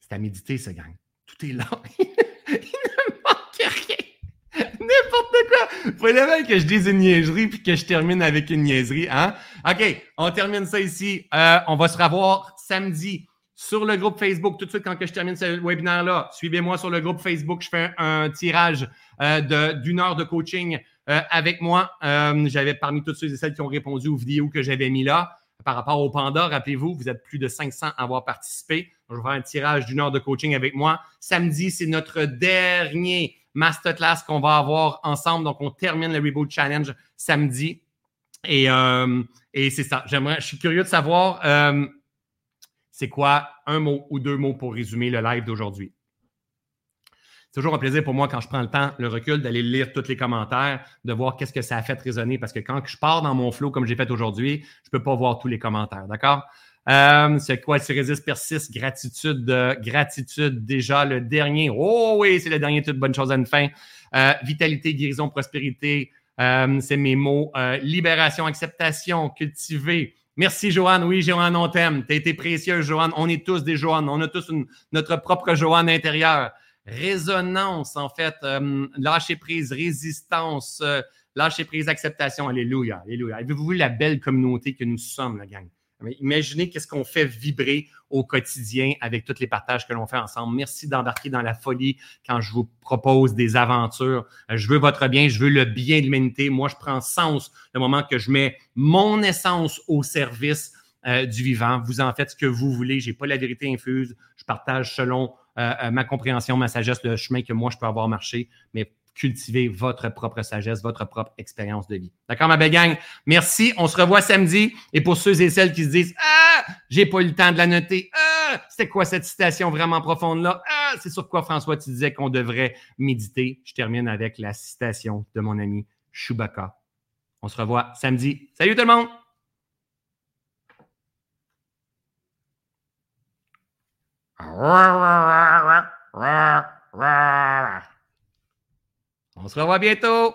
c'est à méditer, ce gang. Tout est là. Il ne manque rien. N'importe quoi. Faut même que je dise une niaiserie puis que je termine avec une niaiserie. Hein? OK, on termine ça ici. Euh, on va se revoir samedi sur le groupe Facebook. Tout de suite, quand que je termine ce webinaire-là, suivez-moi sur le groupe Facebook. Je fais un, tirage euh, d'une heure de coaching euh, avec moi. J'avais parmi toutes ceux et celles qui ont répondu aux vidéos que j'avais mis là par rapport au Panda. Rappelez-vous, vous êtes plus de 500 à avoir participé. Je vais faire un tirage d'une heure de coaching avec moi. Samedi, c'est notre dernier masterclass qu'on va avoir ensemble. Donc, on termine le Reboot Challenge samedi. Et, euh, et c'est ça. J'aimerais, je suis curieux de savoir euh, c'est quoi un mot ou deux mots pour résumer le live d'aujourd'hui? C'est toujours un plaisir pour moi quand je prends le temps, le recul, d'aller lire tous les commentaires, de voir qu'est-ce que ça a fait résonner. Parce que quand je pars dans mon flow comme j'ai fait aujourd'hui, je ne peux pas voir tous les commentaires. D'accord? Euh, c'est quoi? Tu résistes, persiste, gratitude, gratitude, déjà le dernier. Oh oui, c'est le dernier, toute bonne chose à une fin. Euh, vitalité, guérison, prospérité, euh, c'est mes mots. libération, acceptation, cultiver. Merci, Joanne. Oui, Joanne, on t'aime. Tu as été précieuse, Joanne. On est tous des Joanne. On a tous notre propre Joanne intérieure résonance, en fait, euh, lâcher prise, résistance, euh, lâcher prise, acceptation. Alléluia, alléluia. Avez-vous vu la belle communauté que nous sommes, la gang? Imaginez qu'est-ce qu'on fait vibrer au quotidien avec tous les partages que l'on fait ensemble. Merci d'embarquer dans la folie quand je vous propose des aventures. Euh, je veux votre bien, je veux le bien de l'humanité. Moi, je prends sens le moment que je mets mon essence au service du vivant. Vous en faites ce que vous voulez. Je n'ai pas la vérité infuse. Je partage selon euh, euh, ma compréhension, ma sagesse, le chemin que moi je peux avoir marché, mais cultiver votre propre sagesse, votre propre expérience de vie. D'accord, ma belle gang? Merci. On se revoit samedi. Et pour ceux et celles qui se disent Ah, j'ai pas eu le temps de la noter. Ah, c'est quoi cette citation vraiment profonde-là? Ah, c'est sur quoi François tu disais qu'on devrait méditer. Je termine avec la citation de mon ami Chewbacca. On se revoit samedi. Salut tout le monde! On se revoit bientôt.